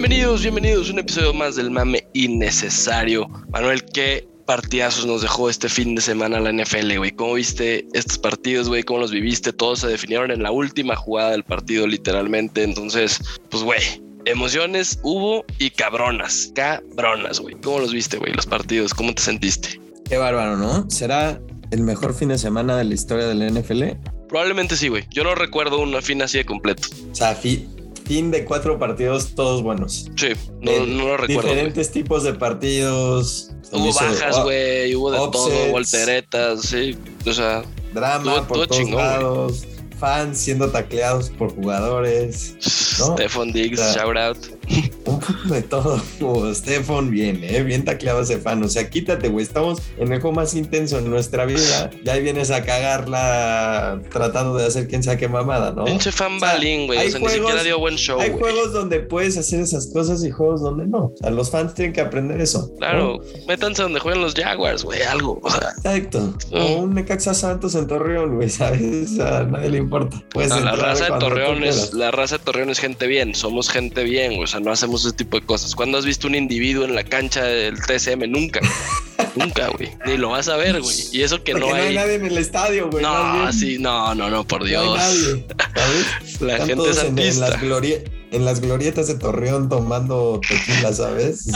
Bienvenidos, bienvenidos a un episodio más del mame innecesario. Manuel, ¿qué partidazos nos dejó este fin de semana la NFL, güey? ¿Cómo viste estos partidos, güey? ¿Cómo los viviste? Todos se definieron en la última jugada del partido, literalmente. Entonces, pues, güey, emociones hubo y cabronas, cabronas, güey. ¿Cómo los viste, güey, los partidos? ¿Cómo te sentiste? Qué bárbaro, ¿no? ¿Será el mejor fin de semana de la historia de la NFL? Probablemente sí, güey. Yo no recuerdo una fin así de completo. O sea, fi- fin de cuatro partidos, todos buenos. Sí, no, Eh, no lo recuerdo. Diferentes tipos de partidos. Hubo bajas, oh, güey, hubo de todo, volteretas, sí. O sea, Drama Estuvo- por todos chingón, lados. Fans siendo tacleados por jugadores. No. Stephon Diggs, O sea, shout out. Un poco de todo. Como Stefan, bien, ¿eh? Bien tacleado ese fan. O sea, quítate, güey. Estamos en el juego más intenso en nuestra vida. Ya ahí vienes a cagarla tratando de hacer quien saque mamada, ¿no? Pinche fan balín, güey. O hay sea, ni juegos- siquiera dio buen show, Hay juegos donde puedes hacer esas cosas y juegos donde no. O sea, los fans tienen que aprender eso. ¿no? Claro, métanse donde juegan los Jaguars, güey, algo. O sea, Exacto. O un Necaxa Santos en Torreón, güey, ¿sabes? A nadie le importa. La raza de Torreón es, la raza de Torreón es gente bien, somos gente bien, güey. O sea, no hacemos ese tipo de cosas. ¿Cuándo has visto un individuo en la cancha del TSM? Nunca. Nunca, güey. Ni lo vas a ver, güey. Y eso que Porque no hay. nadie en el estadio, güey. No, sí, no, no, no, por No hay Dios. nadie, ¿sabes? La Están gente en, las glorie- en las glorietas de Torreón tomando tequila, ¿sabes?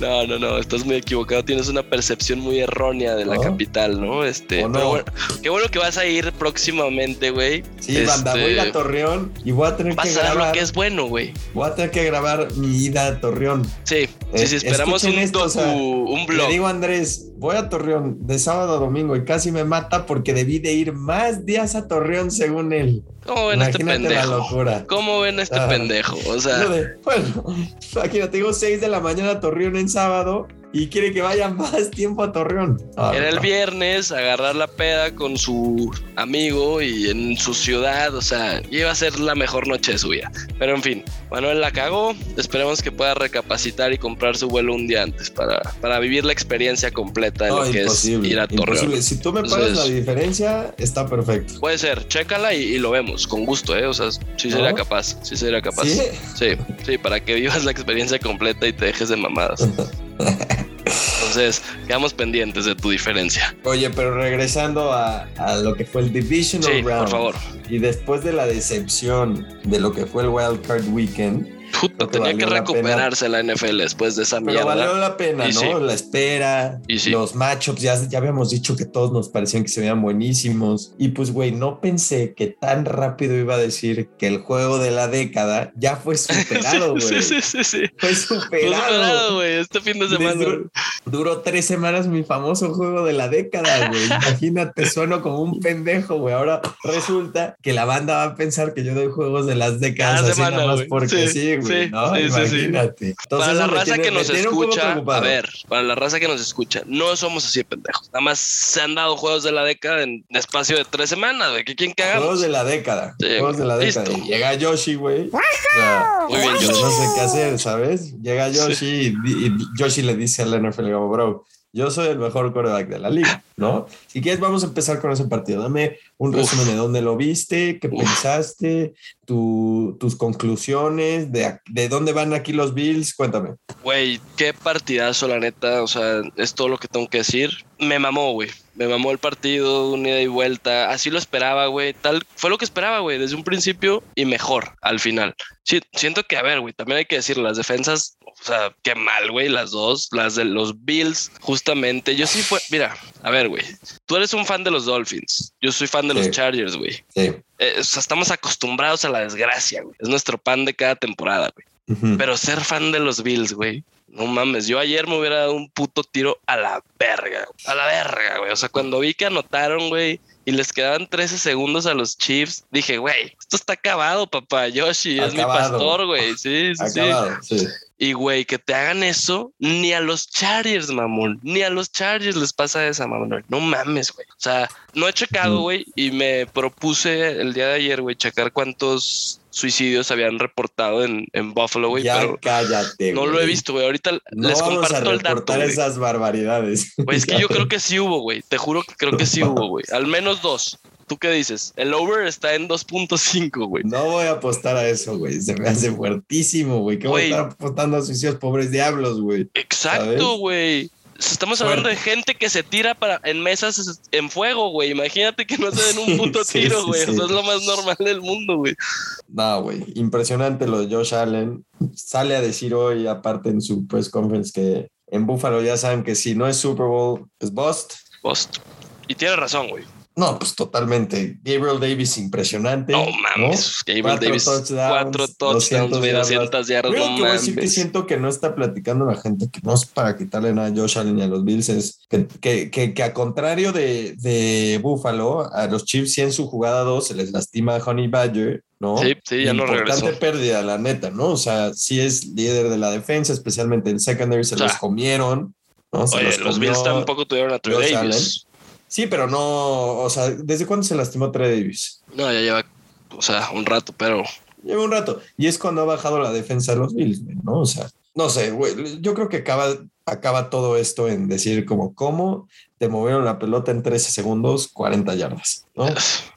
No, no, no, estás muy equivocado. Tienes una percepción muy errónea de la ¿No? capital, ¿no? Este, ¿O no? pero bueno, qué bueno que vas a ir próximamente, güey. sí, banda, voy a ir a Este, Torreón y voy a tener Vas que a ver lo grabar. que es bueno, güey. Voy a tener que grabar mi ida a Torreón. Sí, sí, Eh, sí, esperamos escuchen un esto, docu, o sea, un blog. Le digo a Andrés, voy a Torreón de sábado a domingo y casi me mata porque debí de ir más días a Torreón según él. ¿Cómo ven este Imagínate la pendejo? locura. ¿Cómo ven este Ah. pendejo? O sea, de, bueno, imagínate, digo 6 de la mañana a Torreón en sábado y quiere que vaya más tiempo a Torreón. Ah, era el viernes, agarrar la peda con su amigo y en su ciudad, o sea, iba a ser la mejor noche de su vida. Pero en fin, Manuel la cagó. Esperemos que pueda recapacitar y comprar su vuelo un día antes para, para vivir la experiencia completa de No, lo que imposible, es ir a Torreón. imposible. Si tú me pagas Entonces- la diferencia, está perfecto. Puede ser, chécala y, y lo vemos, con gusto, ¿eh? O sea, sí ¿No? sería capaz, sí sería capaz. ¿Sí? Sí, sí, para que vivas la experiencia completa y te dejes de mamadas. Entonces, quedamos pendientes de tu diferencia. Oye, pero regresando a, a lo que fue el Divisional Sí, Round. por favor. Y después de la decepción de lo que fue el Wild Card Weekend, Puta, que tenía que la recuperarse la NFL después de esa pero mierda. valió la pena, Y ¿no? sí. La espera, Y sí. los matchups, ya, ya habíamos dicho que todos nos parecían que se veían buenísimos. Y pues, güey, no pensé que tan rápido iba a decir que el juego de la década ya fue superado, güey. sí, sí, sí, sí. Fue superado, güey, este fin de semana. duró, duró tres semanas mi famoso juego de la década, güey. Imagínate, sueno como un pendejo, güey. Ahora resulta que la banda va a pensar que yo doy juegos de las décadas Cada así semana, nada más porque Sí, sí, güey. sí, ¿no? sí, sí, sí. Imagínate. Entonces, para la raza tiene- que nos escucha, a ver, para la raza que nos escucha, no somos así de pendejos. Nada más se han dado juegos de la década en espacio de tres semanas, güey. ¿Qué quieren que hagamos? Juegos de la década. Sí, juegos de la década. listo. Llega Yoshi, güey. O sea, Muy bien, pues, Yoshi. No sé qué hacer, ¿sabes? Llega Yoshi y, y Yoshi le dice al NFL, como, bro, yo soy el mejor quarterback de la liga, ¿no? Si quieres, vamos a empezar con ese partido. Dame un Uf. resumen de dónde lo viste, qué Uf. pensaste, tu- tus conclusiones, de, de dónde van aquí los Bills. Cuéntame. Güey, qué partidazo, la neta. O sea, es todo lo que tengo que decir. Me mamó, güey. Me mamó el partido, una ida y vuelta. Así lo esperaba, güey. Tal fue lo que esperaba, güey, desde un principio y mejor al final. Sí, siento que, a ver, güey, también hay que decir, las defensas, o sea, qué mal, güey, las dos, las de los Bills, justamente. Yo sí fue, mira, a ver, güey, tú eres un fan de los Dolphins. Yo soy fan de los Sí. Chargers, güey. Sí. Eh, o sea, estamos acostumbrados a la desgracia, güey. Es nuestro pan de cada temporada, güey. Pero ser fan de los Bills, güey. No mames, yo ayer me hubiera dado un puto tiro a la verga, güey. a la verga, güey. O sea, cuando vi que anotaron, güey, y les quedaban 13 segundos a los Chiefs, dije, güey, esto está acabado, papá. Yoshi es mi pastor, güey. Sí, sí, sí. Acabado, sí. Y, güey, que te hagan eso, ni a los Chargers, mamón. Ni a los Chargers les pasa esa, mamón. No mames, güey. O sea, no he checado, güey, y me propuse el día de ayer, güey, checar cuántos suicidios habían reportado en, en Buffalo, güey, ya pero cállate. no lo he visto, güey. Ahorita No les vamos a comparto el dato, esas barbaridades. Güey, es que yo creo que sí hubo, güey. Te juro que creo que sí hubo, güey. Al menos dos. ¿Tú qué dices? El over está en 2.5, güey. No voy a apostar a eso, güey. Se me hace fuertísimo, güey. ¿Qué voy a estar apostando a suicidios pobres diablos, güey? Exacto, güey. Estamos hablando de gente que se tira para en mesas en fuego, güey. Imagínate que no se den un puto tiro, güey. Eso es lo más normal del mundo, güey. No, güey. Impresionante lo de Josh Allen. Sale a decir hoy, aparte en su press conference, que en Buffalo ya saben que si no es Super Bowl, es bust. Bust. Y tiene razón, güey. No, pues totalmente. Gabriel Davis, impresionante. No mames. Gabriel cuatro Davis, touchdowns, cuatro touchdowns, 200 yardas. Lo que decir que siento que no está platicando la gente, que no es para quitarle nada a Josh Allen y a los Bills, es que, que, que, que a contrario de, de Buffalo, a los Chiefs, sí en su jugada 2 se les lastima a Honey Badger, ¿no? Sí, sí, ya no regresó. Importante pérdida, la neta, ¿no? O sea, sí es líder de la defensa, especialmente en secondary, se los comieron. ¿no? Se oye, los, los Bills tampoco tuvieron a Trey Davis. Sí, pero no, o sea, ¿desde cuándo se lastimó Trey Davis? No, ya lleva, o sea, un rato, pero... Lleva un rato. Y es cuando ha bajado la defensa de los Bills, ¿no? O sea, no sé, güey, yo creo que acaba, acaba todo esto en decir como, ¿cómo te movieron la pelota en 13 segundos, 40 yardas, ¿no?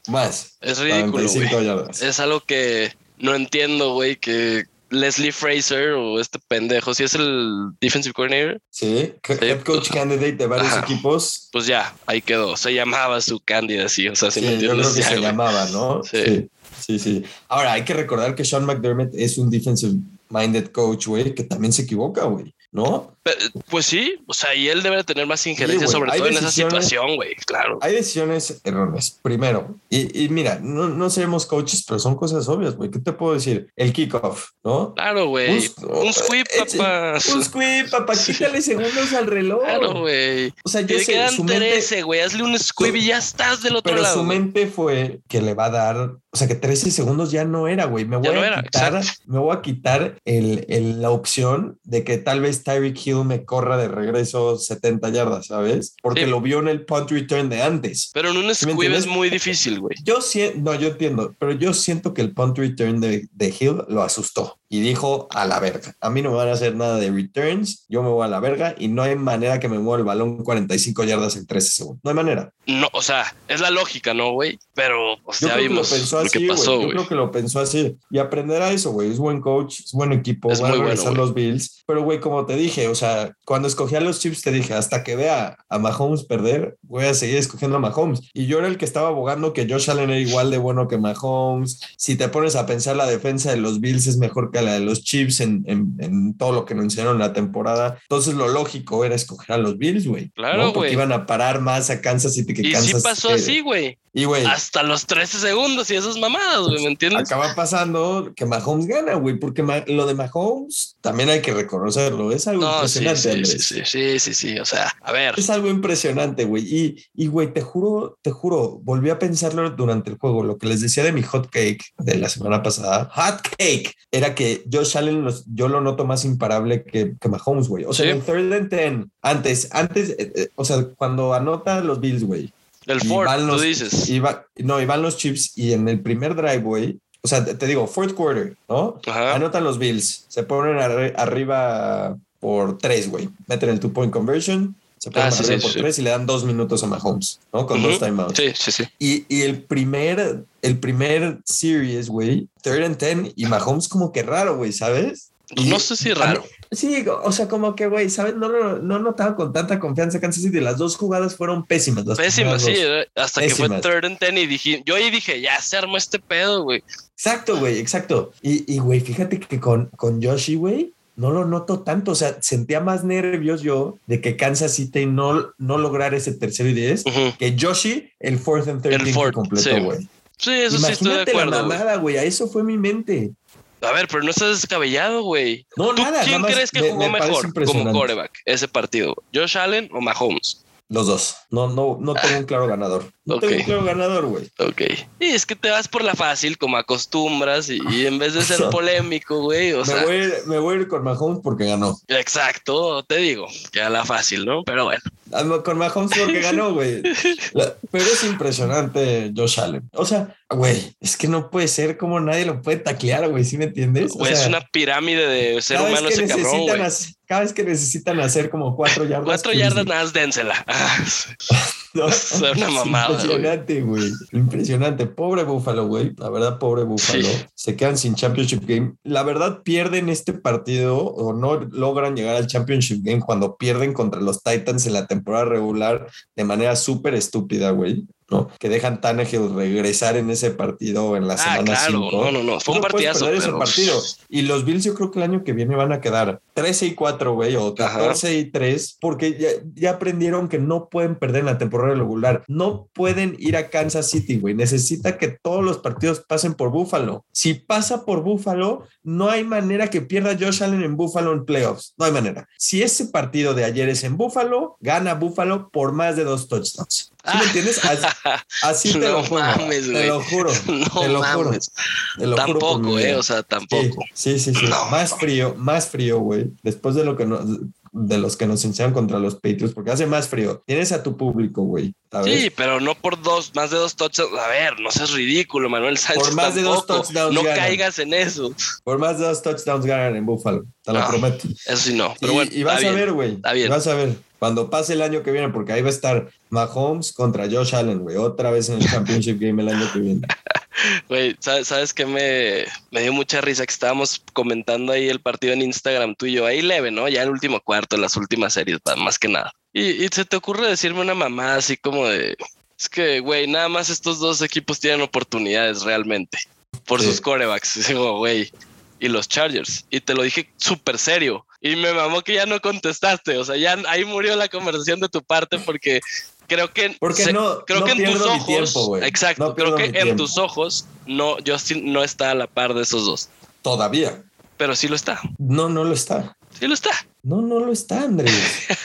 Más. Es ridículo, yardas. Es algo que no entiendo, güey, que Leslie Fraser o este pendejo, si es el defensive coordinator. Sí, head coach candidate de varios equipos. Pues ya, ahí quedó. Se llamaba su candidate, sí. O sea, si sí, yo creo que se llamaba, ¿no? Sí. sí. sí, Ahora, hay que recordar que Sean McDermott es un defensive minded coach, güey, que también se equivoca, güey. ¿no? Pues sí, o sea, y él debe tener más injerencia, sobre todo en esa situación, güey, claro. Hay decisiones errores, primero. Y, mira, no, no seremos coaches, pero son cosas obvias, güey. ¿Qué te puedo decir? El kickoff, ¿no? Claro, güey. Un, sweep, papá. Un sweep, papá. Quítale segundos al reloj. Claro, güey. O sea, yo Te quedan 13, güey. Hazle un sweep y ya estás del otro lado. Pero su mente fue que le va a dar, o sea, que 13 segundos ya no era, güey. Me voy a quitar, me voy a quitar el, el, la opción de que tal vez Tyreek Hill me corra de regreso 70 yardas, ¿sabes? Porque lo vio en el punt return de antes. Pero en un squib es muy difícil, güey. Yo siento, no, yo entiendo, pero yo siento que el punt return de, de Hill lo asustó y dijo a la verga. A mí no me van a hacer nada de returns, yo me voy a la verga y no hay manera que me mueva el balón 45 yardas en 13 segundos. No hay manera. No, o sea, es la lógica, ¿no, güey? Pero o sea, ya vimos lo, pensó así, que pasó, Yo creo que lo pensó así y aprenderá eso, güey. Es buen coach, es buen equipo, es van a regresar los Bills. Pero, güey, como te dije, o sea, cuando escogí a los Chips te dije, hasta que vea a Mahomes perder, voy a seguir escogiendo a Mahomes. Y yo era el que estaba abogando que Josh Allen era igual de bueno que Mahomes. Si te pones a pensar, la defensa de los Bills es mejor que la de los Chiefs en, en, todo lo que nos enseñaron en la temporada. Entonces lo lógico era escoger a los Bills, güey. Claro, güey. Porque iban a parar más a Kansas City que y Kansas. Y sí pasó así, güey. Y, güey. Hasta los 13 segundos y esas mamadas, güey, ¿me entiendes? Acaba pasando que Mahomes gana, güey, porque lo de Mahomes también hay que reconocerlo. Es algo impresionante. Sí, sí, sí, sí, sí, O sea, a ver. Es algo impresionante, güey. Y, y, güey, te juro, te juro, volví a pensarlo durante el juego. Lo que les decía de mi hot cake de la semana pasada, hot cake, era que Josh Allen yo lo noto más imparable que, que Mahomes, güey. O sea, en third and ten, antes, antes, eh, eh, o sea, cuando anota los Bills, güey el Ford, tú dices. no, iban los chips y en el primer drive, güey, o sea, te, digo, fourth quarter, ¿no? Anotan los Bills, se ponen arriba por tres, güey. Meten el two-point conversion, se ponen ah, arriba por tres y le dan dos minutos a Mahomes, ¿no? Con dos timeouts. Sí, sí, sí. Y, y, el primer, el primer series, güey, third and ten, y Mahomes como que raro, güey, ¿sabes? no sé si raro. Sí, o sea, como que, güey, ¿sabes? No, no, no notaba con tanta confianza Kansas City. Las dos jugadas fueron pésimas. pésimas, sí. Hasta que fue third and ten y dije, yo ahí dije, ya se armó este pedo, güey. Exacto, güey, exacto. Y, güey, fíjate que con, con Yoshi, güey, no lo noto tanto. O sea, sentía más nervios yo de que Kansas City no, no lograr ese tercero y diez que Yoshi el fourth and third completo, güey. Sí. eso sí estoy de acuerdo. la mamada, güey. A eso fue mi mente. A ver, pero no estás descabellado, güey. No, nada. ¿Quién crees que jugó mejor como coreback ese partido? ¿Josh Allen o Mahomes? Los dos. No, no, no tengo un claro ganador. No tengo un claro ganador, güey. Ok. Y es que te vas por la fácil, como acostumbras, y, en vez de ser polémico, güey. O me, sea, voy, me voy a ir con Mahomes porque ganó. Exacto, te digo, que a la fácil, ¿no? Pero bueno. Con Mahomes porque ganó, güey. Pero es impresionante Josh Allen. O sea, güey, es que no puede ser como nadie lo puede taclear, güey, ¿sí me entiendes? Güey, es una pirámide de ser humano ese cabrón, güey. Cada vez que necesitan hacer como cuatro yardas. Cuatro que yardas nada más dénsela. Ah, no, es una mamada. Impresionante, güey. Impresionante. Pobre Búfalo, güey. La verdad, pobre Búfalo. Sí. Se quedan sin Championship Game. La verdad, pierden este partido o no logran llegar al Championship Game cuando pierden contra los Titans en la temporada regular de manera súper estúpida, güey. ¿no? Que dejan Tannehill regresar en ese partido en la Ah, semana claro. 5. No, no, no. Fue un partidazo. perder ese pero- partido. Y los Bills yo creo que el año que viene van a quedar 13 y 4, güey, o 14 y 3, porque ya, ya aprendieron que no pueden perder en la temporada regular. No pueden ir a Kansas City, güey. Necesita que todos los partidos pasen por Buffalo. Si pasa por Buffalo, no hay manera que pierda Josh Allen en Buffalo en playoffs. No hay manera. Si ese partido de ayer es en Buffalo, gana Buffalo por más de dos touchdowns. ¿Sí me entiendes? Así, así te No lo juro. mames, te lo juro. No te lo juro. Te lo Tampoco, eh. O sea, tampoco. Sí, sí, sí. sí. No. Más frío, más frío, güey. Después de lo que nos, de los que nos enseñan contra los Patriots, porque hace más frío. Tienes a tu público, güey. Sí, pero no por dos, más de dos touchdowns. A ver, no seas ridículo, Manuel Sánchez. Por más de dos touchdowns No ganan. caigas en eso. Por más de dos touchdowns ganan en Buffalo. Te lo No, prometo. Eso sí, no. Pero y, bueno, y vas a ver, güey. Vas a ver. Cuando pase el año que viene, porque ahí va a estar Mahomes contra Josh Allen, güey. Otra vez en el Championship Game el año que viene. Güey, ¿sabes, qué me, me dio mucha risa? Que estábamos comentando ahí el partido en Instagram tú y yo, ahí leve, ¿no? Ya el último cuarto, las últimas series, más que nada. Y, y se te ocurre decirme una mamá así como de, es que, güey, nada más estos dos equipos tienen oportunidades realmente por Sí. sus corebacks. Y digo, güey, y los Chargers. Y te lo dije súper serio. Y me mamó que ya no contestaste. O sea, ya ahí murió la conversación de tu parte porque creo que... Porque se- no, creo no que en tus ojos, tiempo, güey. exacto, No creo que en tiempo. tus ojos no, Justin no está a la par de esos dos, Todavía. pero sí lo está, No, no lo está. sí lo está. No, no lo está, Andrés.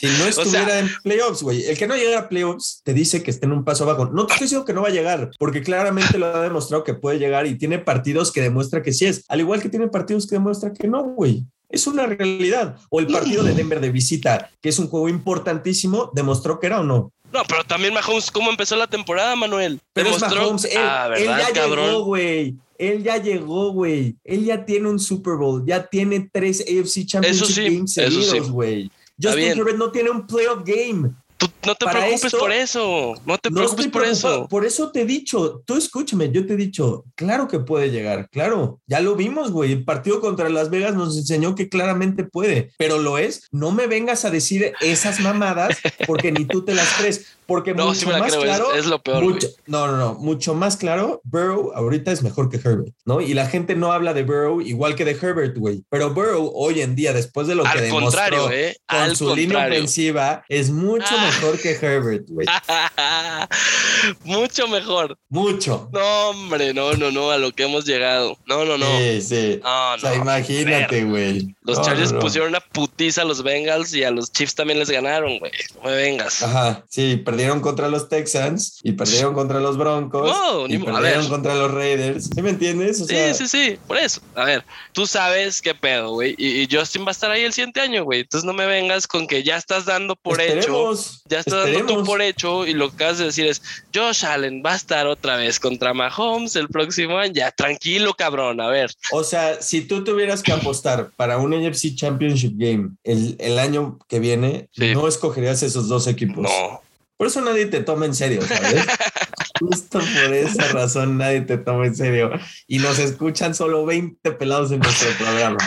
Si no estuviera sea- en playoffs, güey. El que no llega a playoffs te dice que está en un paso abajo. No te estoy diciendo que no va a llegar, porque claramente lo ha demostrado que puede llegar y tiene partidos que demuestra que sí es. Al igual que tiene partidos que demuestra que no, güey. Es una realidad. O el partido de Denver de visita, que es un juego importantísimo, demostró que era o no. No, pero también Mahomes, ¿cómo empezó la temporada, Manuel? Pero es Demostró- Mahomes, él, ah, él ¿verdad, ya cabrón? llegó, güey. Él ya llegó, güey. Él ya tiene un Super Bowl, ya tiene tres AFC Championship sí, Games eso sí. seguidos, güey. Justin. Herbert no tiene un playoff game. Tú no te Para preocupes esto- por eso, no te preocupes por eso. Por eso te he dicho, tú escúchame, yo te he dicho, claro que puede llegar, claro. Ya lo vimos, güey. El partido contra Las Vegas nos enseñó que claramente puede, pero lo es. No me vengas a decir esas mamadas porque ni tú te las crees. Porque No, mucho sí más creo, claro, es, lo peor. mucho- no, no, no, mucho más claro, Burrow ahorita es mejor que Herbert, ¿no? Y la gente no habla de Burrow igual que de Herbert, güey. Pero Burrow hoy en día, después de lo que demostró contrario, ¿eh? con Al su línea ofensiva, es mucho Ah. mejor que Herbert, güey. Mucho mejor. Mucho. No, hombre, no, no, no, a lo que hemos llegado. No, no, no. Sí, sí. No, o sea, no. imagínate, güey. Los No, Chargers no, no. pusieron una putiza a los Bengals y a los Chiefs también les ganaron, güey. No me vengas. Ajá, sí, perdieron contra los Texans y perdieron contra los Broncos No, y perdieron contra los Raiders. ¿Sí me entiendes? O Sí, sea, sí, sí, por eso. A ver, tú sabes qué pedo, güey. Y, y Justin va a estar ahí el siguiente año, güey. Entonces no me vengas con que ya estás dando por hecho. Esperemos, Ya estás dando tú esperemos. por hecho y lo que acabas de decir es Josh Allen va a estar otra vez contra Mahomes el próximo año. Ya, tranquilo, cabrón. A ver, O sea, si tú tuvieras que apostar para un AFC Championship Game el, el año que viene, Sí. no escogerías esos dos equipos. no. Por eso nadie te toma en serio, ¿sabes? Justo por esa razón nadie te toma en serio. Y nos escuchan solo 20 pelados en nuestro programa.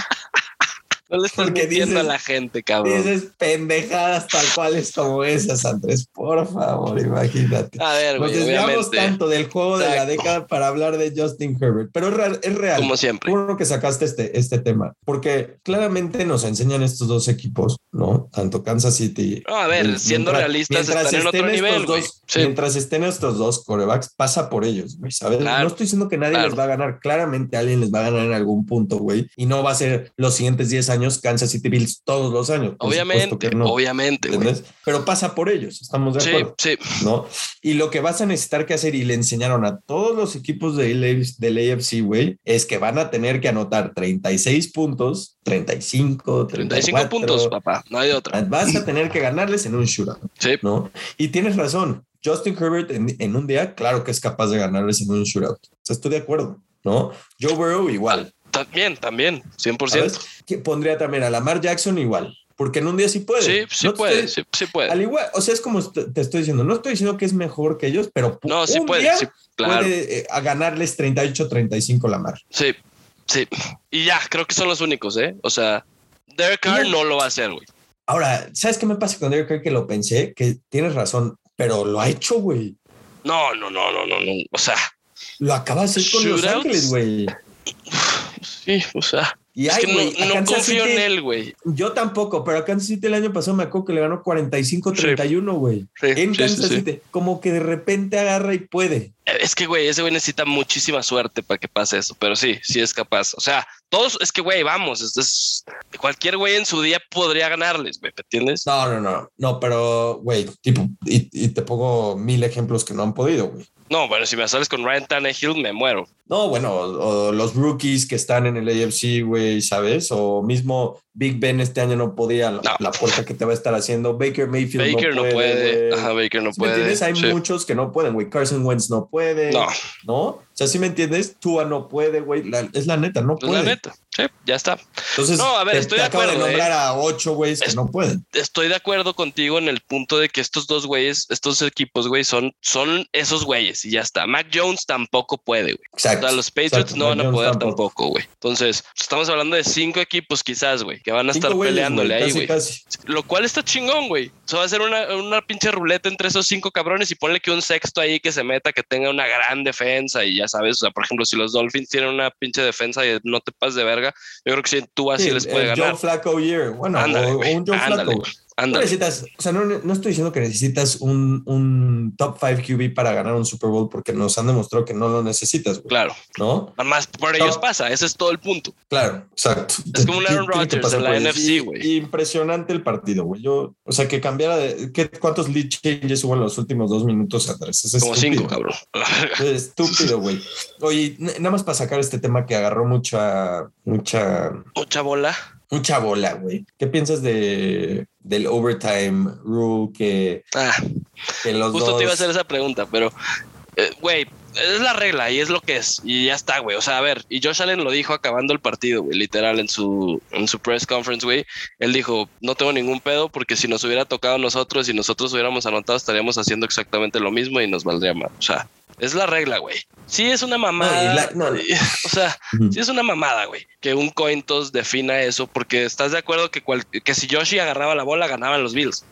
No le estás Porque mintiendo a dices- la gente, cabrón. Dices pendejadas tal cuales como esas, Andrés. Por favor, imagínate. A ver, Nos güey, desviamos obviamente. tanto del juego de la Exacto. década para hablar de Justin Herbert, pero es real. Es real. Como siempre. Bueno que sacaste este, este tema, porque claramente nos enseñan estos dos equipos, ¿no? Tanto Kansas City. No, a ver, siendo realistas, mientras están en otro nivel, dos- Sí. Mientras estén estos dos corebacks, pasa por ellos, güey, ¿sabes? Claro. No estoy diciendo que nadie Claro. les va a ganar. Claramente alguien les va a ganar en algún punto, güey. Y no va a ser los siguientes 10 años Kansas City Bills todos los años. Obviamente, no, obviamente. Pero pasa por ellos, estamos de Sí, acuerdo. sí. ¿no? Y lo que vas a necesitar que hacer, y le enseñaron a todos los equipos del AFC, del AFC, güey, es que van a tener que anotar 36 puntos, 35, 35 34. puntos, papá. No hay de otra. Vas a tener que ganarles en un shootout, Sí. ¿no? Y tienes razón. Justin Herbert en, en un día, claro que es capaz de ganarles en un shootout. O sea, estoy de acuerdo, ¿no? Joe Burrow igual. También, también, 100%. ¿sabes? Que pondría también a Lamar Jackson igual. Porque en un día sí puede. Sí, sí No puede, estoy- sí, sí puede. Al igual, o sea, es como te estoy diciendo, no estoy diciendo que es mejor que ellos, pero No, sí un puede, día sí, claro. puede eh, a ganarles 38-35 Lamar. Sí, sí. Y ya, creo que son los únicos, ¿eh? O sea, Derek Carr no lo va a hacer, güey. Ahora, ¿sabes qué me pasa con Derek Carr? Que lo pensé, que tienes razón, pero lo ha hecho, güey. No, no, no, no, no, no. O sea, Lo acaba de hacer con Los. Ángeles, güey. Sí, o sea. Y es que no, no Kansas confío City- en él, güey. Yo tampoco, pero a Kansas City el año pasado me acuerdo que le ganó 45-31, güey. Sí, en sí, Kansas sí, sí. City. Como que de repente agarra y puede. Es que, güey, ese güey necesita muchísima suerte para que pase eso, pero sí, sí es capaz. O sea, todos, es que, güey, vamos, esto es, cualquier güey en su día podría ganarles, güey, ¿me entiendes? No, no, no. No, pero, güey, tipo, y, y te pongo mil ejemplos que no han podido, güey. No, bueno, si me sales con Ryan Tannehill, me muero. No, bueno, o, o los rookies que están en el AFC, güey, ¿sabes? O mismo Big Ben este año no podía, la, No. la puerta que te va a estar haciendo. Baker Mayfield Baker no puede. güey. Ajá, Baker no ¿Sí ¿Me puede. entiendes? Hay Sí. muchos que no pueden, güey. Carson Wentz no puede. No, ¿No? O sea, ¿sí me entiendes? Tua no puede, güey. Es la neta, no puede. la neta. Sí, ya está. Entonces, No, a ver, te, estoy te de acabo de acuerdo, nombrar ¿eh? a ocho güeyes que Es- no pueden. Estoy de acuerdo contigo en el punto de que estos dos güeyes, estos equipos, güey, son, son esos güeyes y ya está. Mac Jones tampoco puede, güey. O Exacto. sea, los Patriots exacto. no van a Jones poder tampoco. güey. Entonces, estamos hablando de cinco equipos quizás, güey, que van a Cinco estar güeyes, peleándole güey, ahí, güey. casi. Lo cual está chingón, güey. Eso va a ser una, una pinche ruleta entre esos cinco cabrones y ponle que un sexto ahí que se meta, que tenga una gran defensa y ya sabes, o sea, por ejemplo, si los Dolphins tienen una pinche defensa y no te pases de verga, yo creo que si tú así Sí, les puede ganar. Joe Flacco year. Bueno, Ándale, o, o un Joe ándale, Flacco. No necesitas, o sea, no, no estoy diciendo que necesitas un, un top 5 QB para ganar un Super Bowl porque nos han demostrado que no lo necesitas, güey. Claro. ¿No? Nada más por ellos pasa, ese es todo el punto. Claro, exacto. Es como un Aaron Rodgers en la. NFC, güey. Impresionante el partido, güey. Yo, o sea, que cambiara de. ¿qué, ¿Cuántos lead changes hubo en los últimos dos minutos, Andrés? Es Como estúpido. cinco, cabrón. Es estúpido, güey. Oye, nada más para sacar este tema que agarró mucha, mucha, Mucha bola. Mucha bola, güey. ¿Qué piensas de, del overtime rule que, Ah, que los justo dos... te iba a hacer esa pregunta, pero, eh, güey, es la regla y es lo que es. Y ya está, güey. O sea, a ver, y Josh Allen lo dijo acabando el partido, güey, literal, en su, en su press conference, güey. Él dijo, no tengo ningún pedo porque si nos hubiera tocado a nosotros y nosotros hubiéramos anotado, estaríamos haciendo exactamente lo mismo y nos valdría más. O sea, es la regla, güey. Sí es una mamada. la- no, no. O sea, sí es una mamada, güey. Que un coin toss defina eso porque estás de acuerdo que, cual- que si Yoshi agarraba la bola, ganaban los Bills.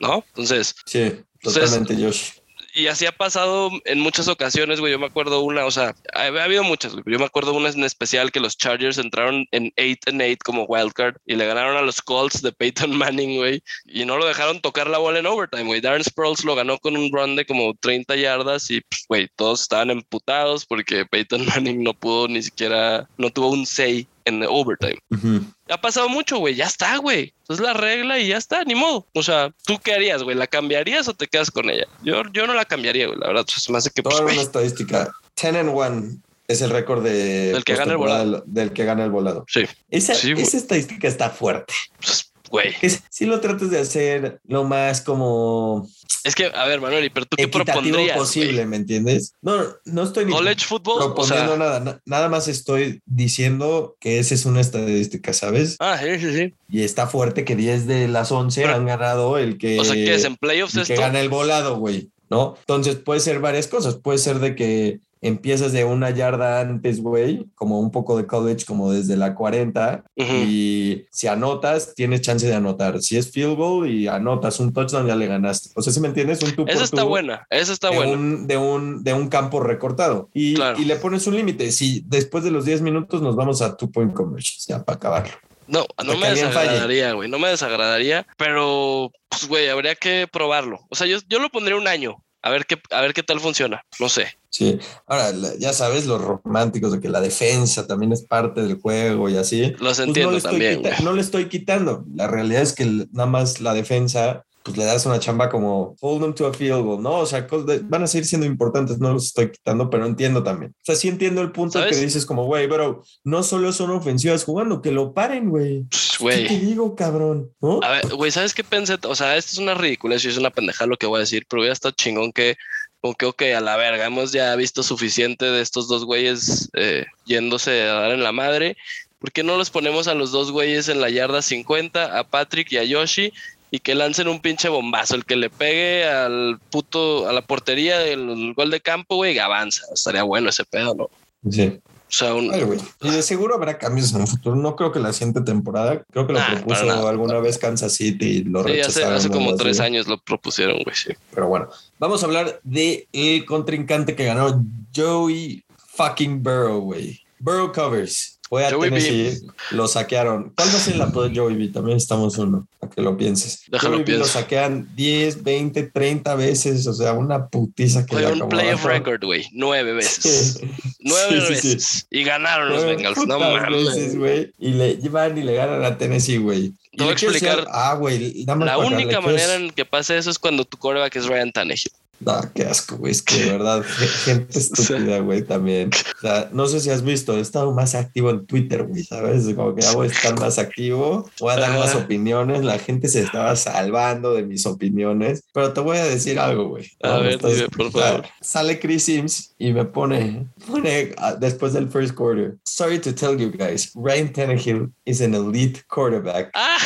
¿no? Entonces, Sí, Entonces- totalmente, Josh. Y así ha pasado en muchas ocasiones, güey. Yo me acuerdo una, o sea, ha, ha habido muchas, güey. Yo me acuerdo una en especial que los Chargers entraron en 8 and 8 como wildcard y le ganaron a los Colts de Peyton Manning, güey. Y no lo dejaron tocar la bola en overtime, güey. Darren Sproles lo ganó con un run de como 30 yardas y, pues, güey, todos estaban emputados porque Peyton Manning no pudo ni siquiera, no tuvo un say en overtime. Ujú. Ha pasado mucho, güey. Ya está, güey. Es la regla y ya está, ni modo. O sea, ¿tú qué harías, güey? ¿La cambiarías o te quedas con ella? Yo, yo no la cambiaría, güey. La verdad, pues hace que, pues, una estadística. 10 and 1 es el récord de Del que gana el del, del que gana el volado. Sí, Esa, Sí, esa estadística está fuerte. pues, güey. Si lo tratas de hacer lo más como Es que, a ver, Manuel, pero tú qué propondrías? posible, güey? ¿me entiendes? No, no estoy ni College football, o proponiendo sea. nada. na- Nada más estoy diciendo que esa es una estadística, ¿sabes? Ah, sí, sí, sí. Y está fuerte que 10 de las 11 Pero- han ganado el que, O sea, ¿qué es en playoffs el que esto? gana el volado, güey, ¿no? Entonces puede ser varias cosas. Puede ser de que empiezas de una yarda antes, güey, como un poco de college, como desde la 40, Ujú. y si anotas, tienes chance de anotar. Si es field goal y anotas un touchdown, ya le ganaste. O sea, si me entiendes, un tú Esa está tú buena, esa está de, buena. un, de, un, de un campo recortado. Y, Claro. y le pones un límite. Si después de los 10 minutos nos vamos a two point conversions, ya para acabarlo. No, no me desagradaría, güey. No me desagradaría, pero, pues, güey, habría que probarlo. O sea, yo, yo lo pondría un año. A ver qué, a ver qué tal funciona. No sé. Sí, ahora ya sabes los románticos de que la defensa también es parte del juego y así. Los Pues entiendo no, también, quita- no le estoy quitando. La realidad es que nada más la defensa, pues le das una chamba como hold them to a field goal, ¿no? O sea, van a seguir siendo importantes, no los estoy quitando, pero entiendo también. O sea, sí entiendo el punto ¿Sabes? que dices como, güey, pero no solo son ofensivas jugando, que lo paren, güey. Pues, ¿Qué te Güey. digo, cabrón? ¿No? A ver, güey, ¿sabes qué pensé? O sea, esto es una ridícula es una pendeja lo que voy a decir, pero hubiera estado chingón que como que, ok, a la verga, hemos ya visto suficiente de estos dos güeyes eh, yéndose a dar en la madre. ¿Por qué no los ponemos a los dos güeyes en la yarda 50, a Patrick y a Yoshi, y que lancen un pinche bombazo? El que le pegue al puto, a la portería del gol de campo, güey, avanza. Estaría bueno ese pedo, ¿no? Sí. O sea, un, Ay, güey. Y de seguro habrá cambios en el futuro. No creo que la siguiente temporada. Creo que lo Nah, propuso alguna vez Kansas City y lo sí, hace, rechazaron. hace como tres años lo propusieron, güey, sí. Pero bueno, vamos a hablar de el contrincante que ganó Joey fucking Burrow, güey. Burrow covers. Fue a Joey B. Tennessee, lo saquearon. ¿Cuál va a ser apodo de Joey B? También estamos uno, a que lo pienses. Déjalo Joey B lo saquean 10, 20, 30 veces, o sea, una putiza que Fue un playoff record, güey, nueve veces. Nueve Sí, sí, sí. veces. Y ganaron los Bengals. No mames. veces, güey. Y le llevan y le ganan a Tennessee, güey. Te voy a explicar. decir- Ah, güey. La acá, única manera en que pase eso es cuando tu coreback es Ryan Tannehill. No, qué asco, güey. Es que de verdad, ge- gente estúpida, güey, también. O sea, no sé si has visto, he estado más activo en Twitter, güey, ¿sabes? Como que ya voy a estar más activo, voy a dar más opiniones. La gente se estaba salvando de mis opiniones. Pero te voy a decir algo, güey. A ver, estás- dime, por favor. Sale Chris Sims y me pone, pone ah, después del first quarter. Sorry to tell you guys, Ryan Tannehill is an elite quarterback. ¡Ah!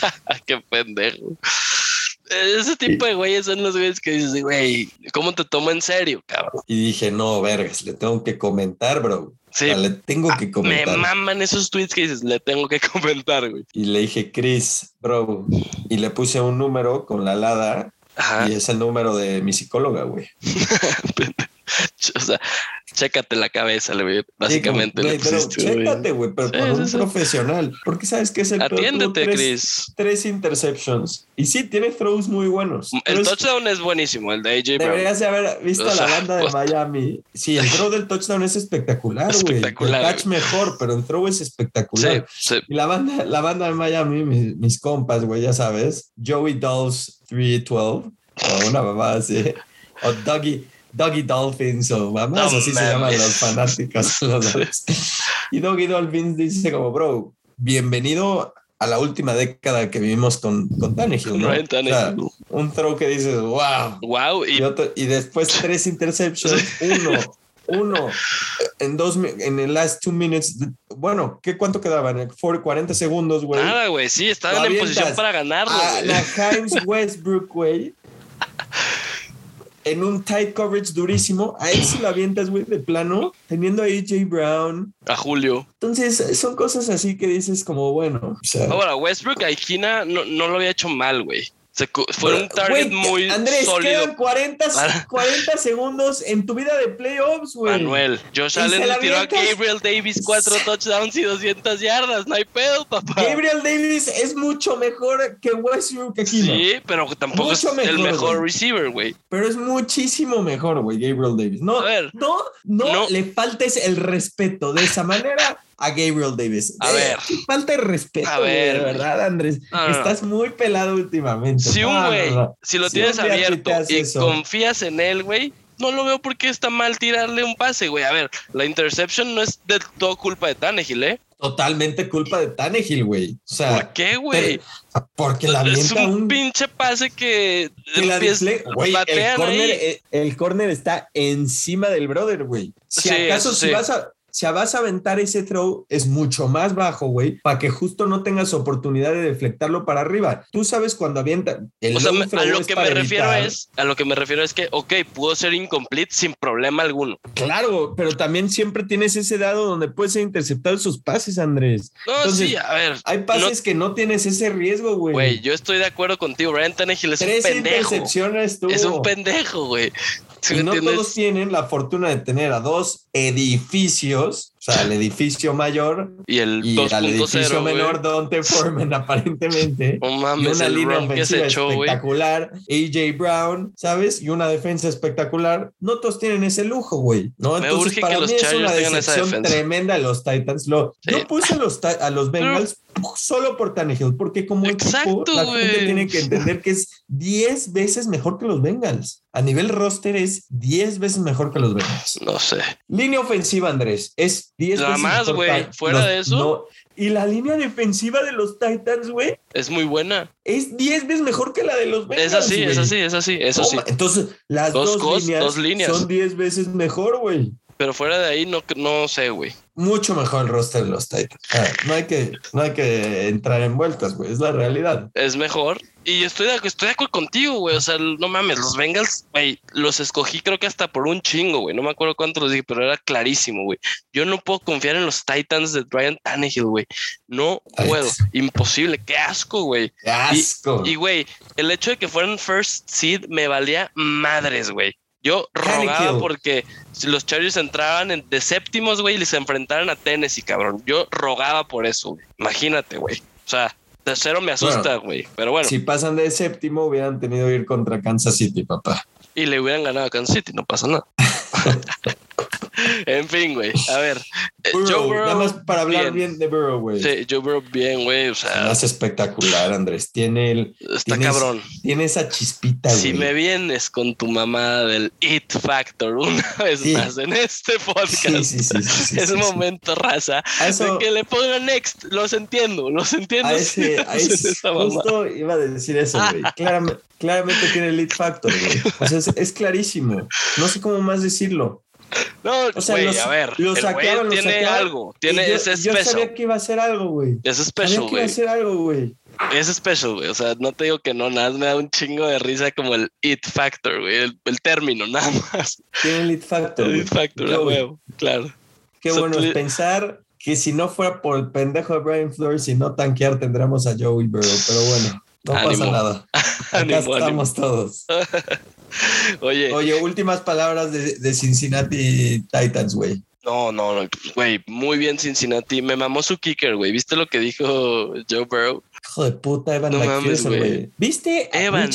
¡Qué pendejo! Ese tipo de güeyes son los güeyes que dices, güey, ¿cómo te tomo en serio, cabrón? Y dije, no, vergas, le tengo que comentar, bro. Sí, O sea, le tengo que me comentar. maman esos tweets que dices, le tengo que comentar, güey. Y le dije, Chris, bro. Y le puse un número con la alada Ajá. y es el número de mi psicóloga, güey. O sea, chécate la cabeza, güey. Básicamente Güey, le pero chécate, güey, pero Sí, con sí, un sí. profesional. Porque sabes que es el Atiéndete, tres, Chris. tres interceptions. Y sí, tiene throws muy buenos. El Pero touchdown es buenísimo, el de AJ. Deberías de haber visto O a la banda de Miami. Sí, el throw del touchdown es espectacular, güey. Espectacular, El catch mejor, pero el throw es Sí, espectacular. sí. Y la banda, la banda de Miami, mis, mis compas, güey, ya sabes. Joey Dolphs 312, o una mamá así. O Dougie, Dougie Dolphins, o mamás No así se mames. llaman los fanáticos. los y Dougie Dolphins dice como, bro, bienvenido a la última década que vivimos con, con Tannehill, ¿no? Ryan O sea, Tannehill. un throw que dices, wow. Wow, y Y, otro- y después tres interceptions, uno, uno, en dos, en el last two minutes. Bueno, ¿qué cuánto quedaban? For 40 segundos, güey. nada, güey, sí, estaban en posición para ganarlo, A la Heinz Westbrook, güey. En un tight coverage durísimo. A él sí lo avientas, güey, de plano, teniendo a AJ Brown. A Julio. Entonces, son cosas así que dices como, bueno, o sea, Ahora, Westbrook a Ikina no, no lo había hecho mal, güey. Se fue un target güey, muy Andrés, sólido. quedan 40, Para- 40 segundos en tu vida de playoffs, güey. Manuel, Josh Allen le tiró a. Gabriel Davis cuatro touchdowns y 200 yardas. No hay pedo, papá. Gabriel Davis es mucho mejor que Westbrook ¿no? Sí, pero tampoco Mucho es el mejor, güey. receiver, güey. Pero es muchísimo mejor, güey, Gabriel Davis. No, A ver. no, no, No. le faltes el respeto de esa manera a Gabriel Davis. A Eh, ver. qué falta de respeto, A ver, de verdad, Andrés. No, no, no. Estás muy pelado últimamente. Si un güey, si lo Si tienes abierto y eso. confías en él, güey, no lo veo porque está mal tirarle un pase, güey. A ver, la interception no es del todo culpa de Tannehill, ¿eh? Totalmente culpa de Tannehill, güey. O sea, ¿Por qué, güey? porque la Es un un pinche pase que, que la display- güey, el corner, eh, el corner está encima del brother, güey. Si Sí, acaso si vas a si vas a aventar ese throw es mucho más bajo, güey, para que justo no tengas oportunidad de deflectarlo para arriba. Tú sabes cuando avienta el O sea, a lo que me refiero es, a lo que me refiero es que, ok, pudo ser incomplete sin problema alguno. claro, pero también siempre tienes ese dado donde puedes ser interceptado sus pases, Andrés. No, Entonces, sí, a ver. Hay pases que no tienes ese riesgo, güey. Güey, yo estoy de acuerdo contigo. Ryan Tannehill es un Tres pendejo. intercepciones tuvo. Es un pendejo, güey. ¿Sí y me no todos tienen la fortuna de tener a dos edificios, sea, el edificio mayor Y el y al edificio 2.0, güey. menor Dante Foreman aparentemente. Y mames, una el línea que ofensiva echó, espectacular, AJ Brown, ¿sabes? Y una defensa espectacular. No todos tienen ese lujo, güey. ¿no? Me Entonces, urge que para los mí es Chargers una decepción tremenda los Titans. Lo, Sí. Yo puse a los, a los Bengals solo por Tannehill, porque como Exacto, equipo, la gente tiene que entender que es 10 veces mejor que los Bengals. A nivel roster es 10 veces mejor que los Bengals. No sé. Línea ofensiva, Andrés, es 10 Nada más, güey. Fuera de eso. no. Y la línea defensiva de los Titans, güey, Es muy buena. es 10 veces mejor que la de los Bengals. Es así, güey. es así, es así, eso sí. Toma, Entonces, las Dos dos, cos- líneas, dos líneas. son 10 veces mejor, güey. Pero fuera de ahí, no, no sé, güey. Mucho mejor el roster de los Titans. Ah, no, hay que, no hay que entrar en vueltas, güey. Es la realidad. Es mejor. Y estoy de, estoy de acuerdo contigo, güey. O sea, no mames, los Bengals, güey, los escogí creo que hasta por un chingo, güey. No me acuerdo cuánto los dije, pero era clarísimo, güey. Yo no puedo confiar en los Titans de Brian Tannehill, güey. No puedo. Imposible. Qué asco, güey. ¡Qué asco! Y, güey, el hecho de que fueran first seed me valía madres, güey. Yo rogaba Tannehill. porque si los Chargers entraban en- de séptimos, güey, y les enfrentaran a Tennessee, cabrón. Yo rogaba por eso, güey. Imagínate, güey. O sea, tercero me asusta, güey. Pero bueno, Si pasan de séptimo, hubieran tenido que ir contra Kansas City, papá. y le hubieran ganado a Kansas City, no pasa nada. en fin, güey. A ver, eh, Burrow, Joe Burrow, nada más para hablar bien. bien, de Burrow, güey. Sí, Joe Burrow bien, güey. O Se sea, hace espectacular, Andrés. Tiene, el, está cabrón. tiene esa chispita, Si güey. me vienes con tu mamá del It Factor una vez Sí. más en este podcast, Sí, sí, es momento, raza, eso, de que le pongan next. Los entiendo, los entiendo. a ese, a ese- justo iba a decir eso, güey. Claramente, claramente tiene el lead factor, güey. O sea, es, es clarísimo. No sé cómo más decirlo. No, O sea, los- a ver, saqueaban, los tiene saqueaban, algo, tiene yo, ese yo sabía que iba a hacer algo, güey. Sabía special, que iba a hacer algo, güey. Es special, güey. O sea, no te digo que no, nada más me da un chingo de risa como el It Factor, güey. El, el término, nada más. Tiene el lead factor, El güey. It Factor, güey, huevo, claro. Qué O sea, bueno es pensar que si no fuera por el pendejo de Brian Flores y no tanquear, tendríamos a Joey Burrow. Pero bueno, no Ánimo. pasa nada. Acá Ánimo, ánimo. estamos todos. Oye, Oye, últimas palabras de, de Cincinnati Titans, güey. no, no, no, güey, muy bien Cincinnati. Me mamó su kicker, güey. ¿Viste lo que dijo Joe Burrow? Hijo de puta, Evan No mames, güey. ¿Viste a Evan.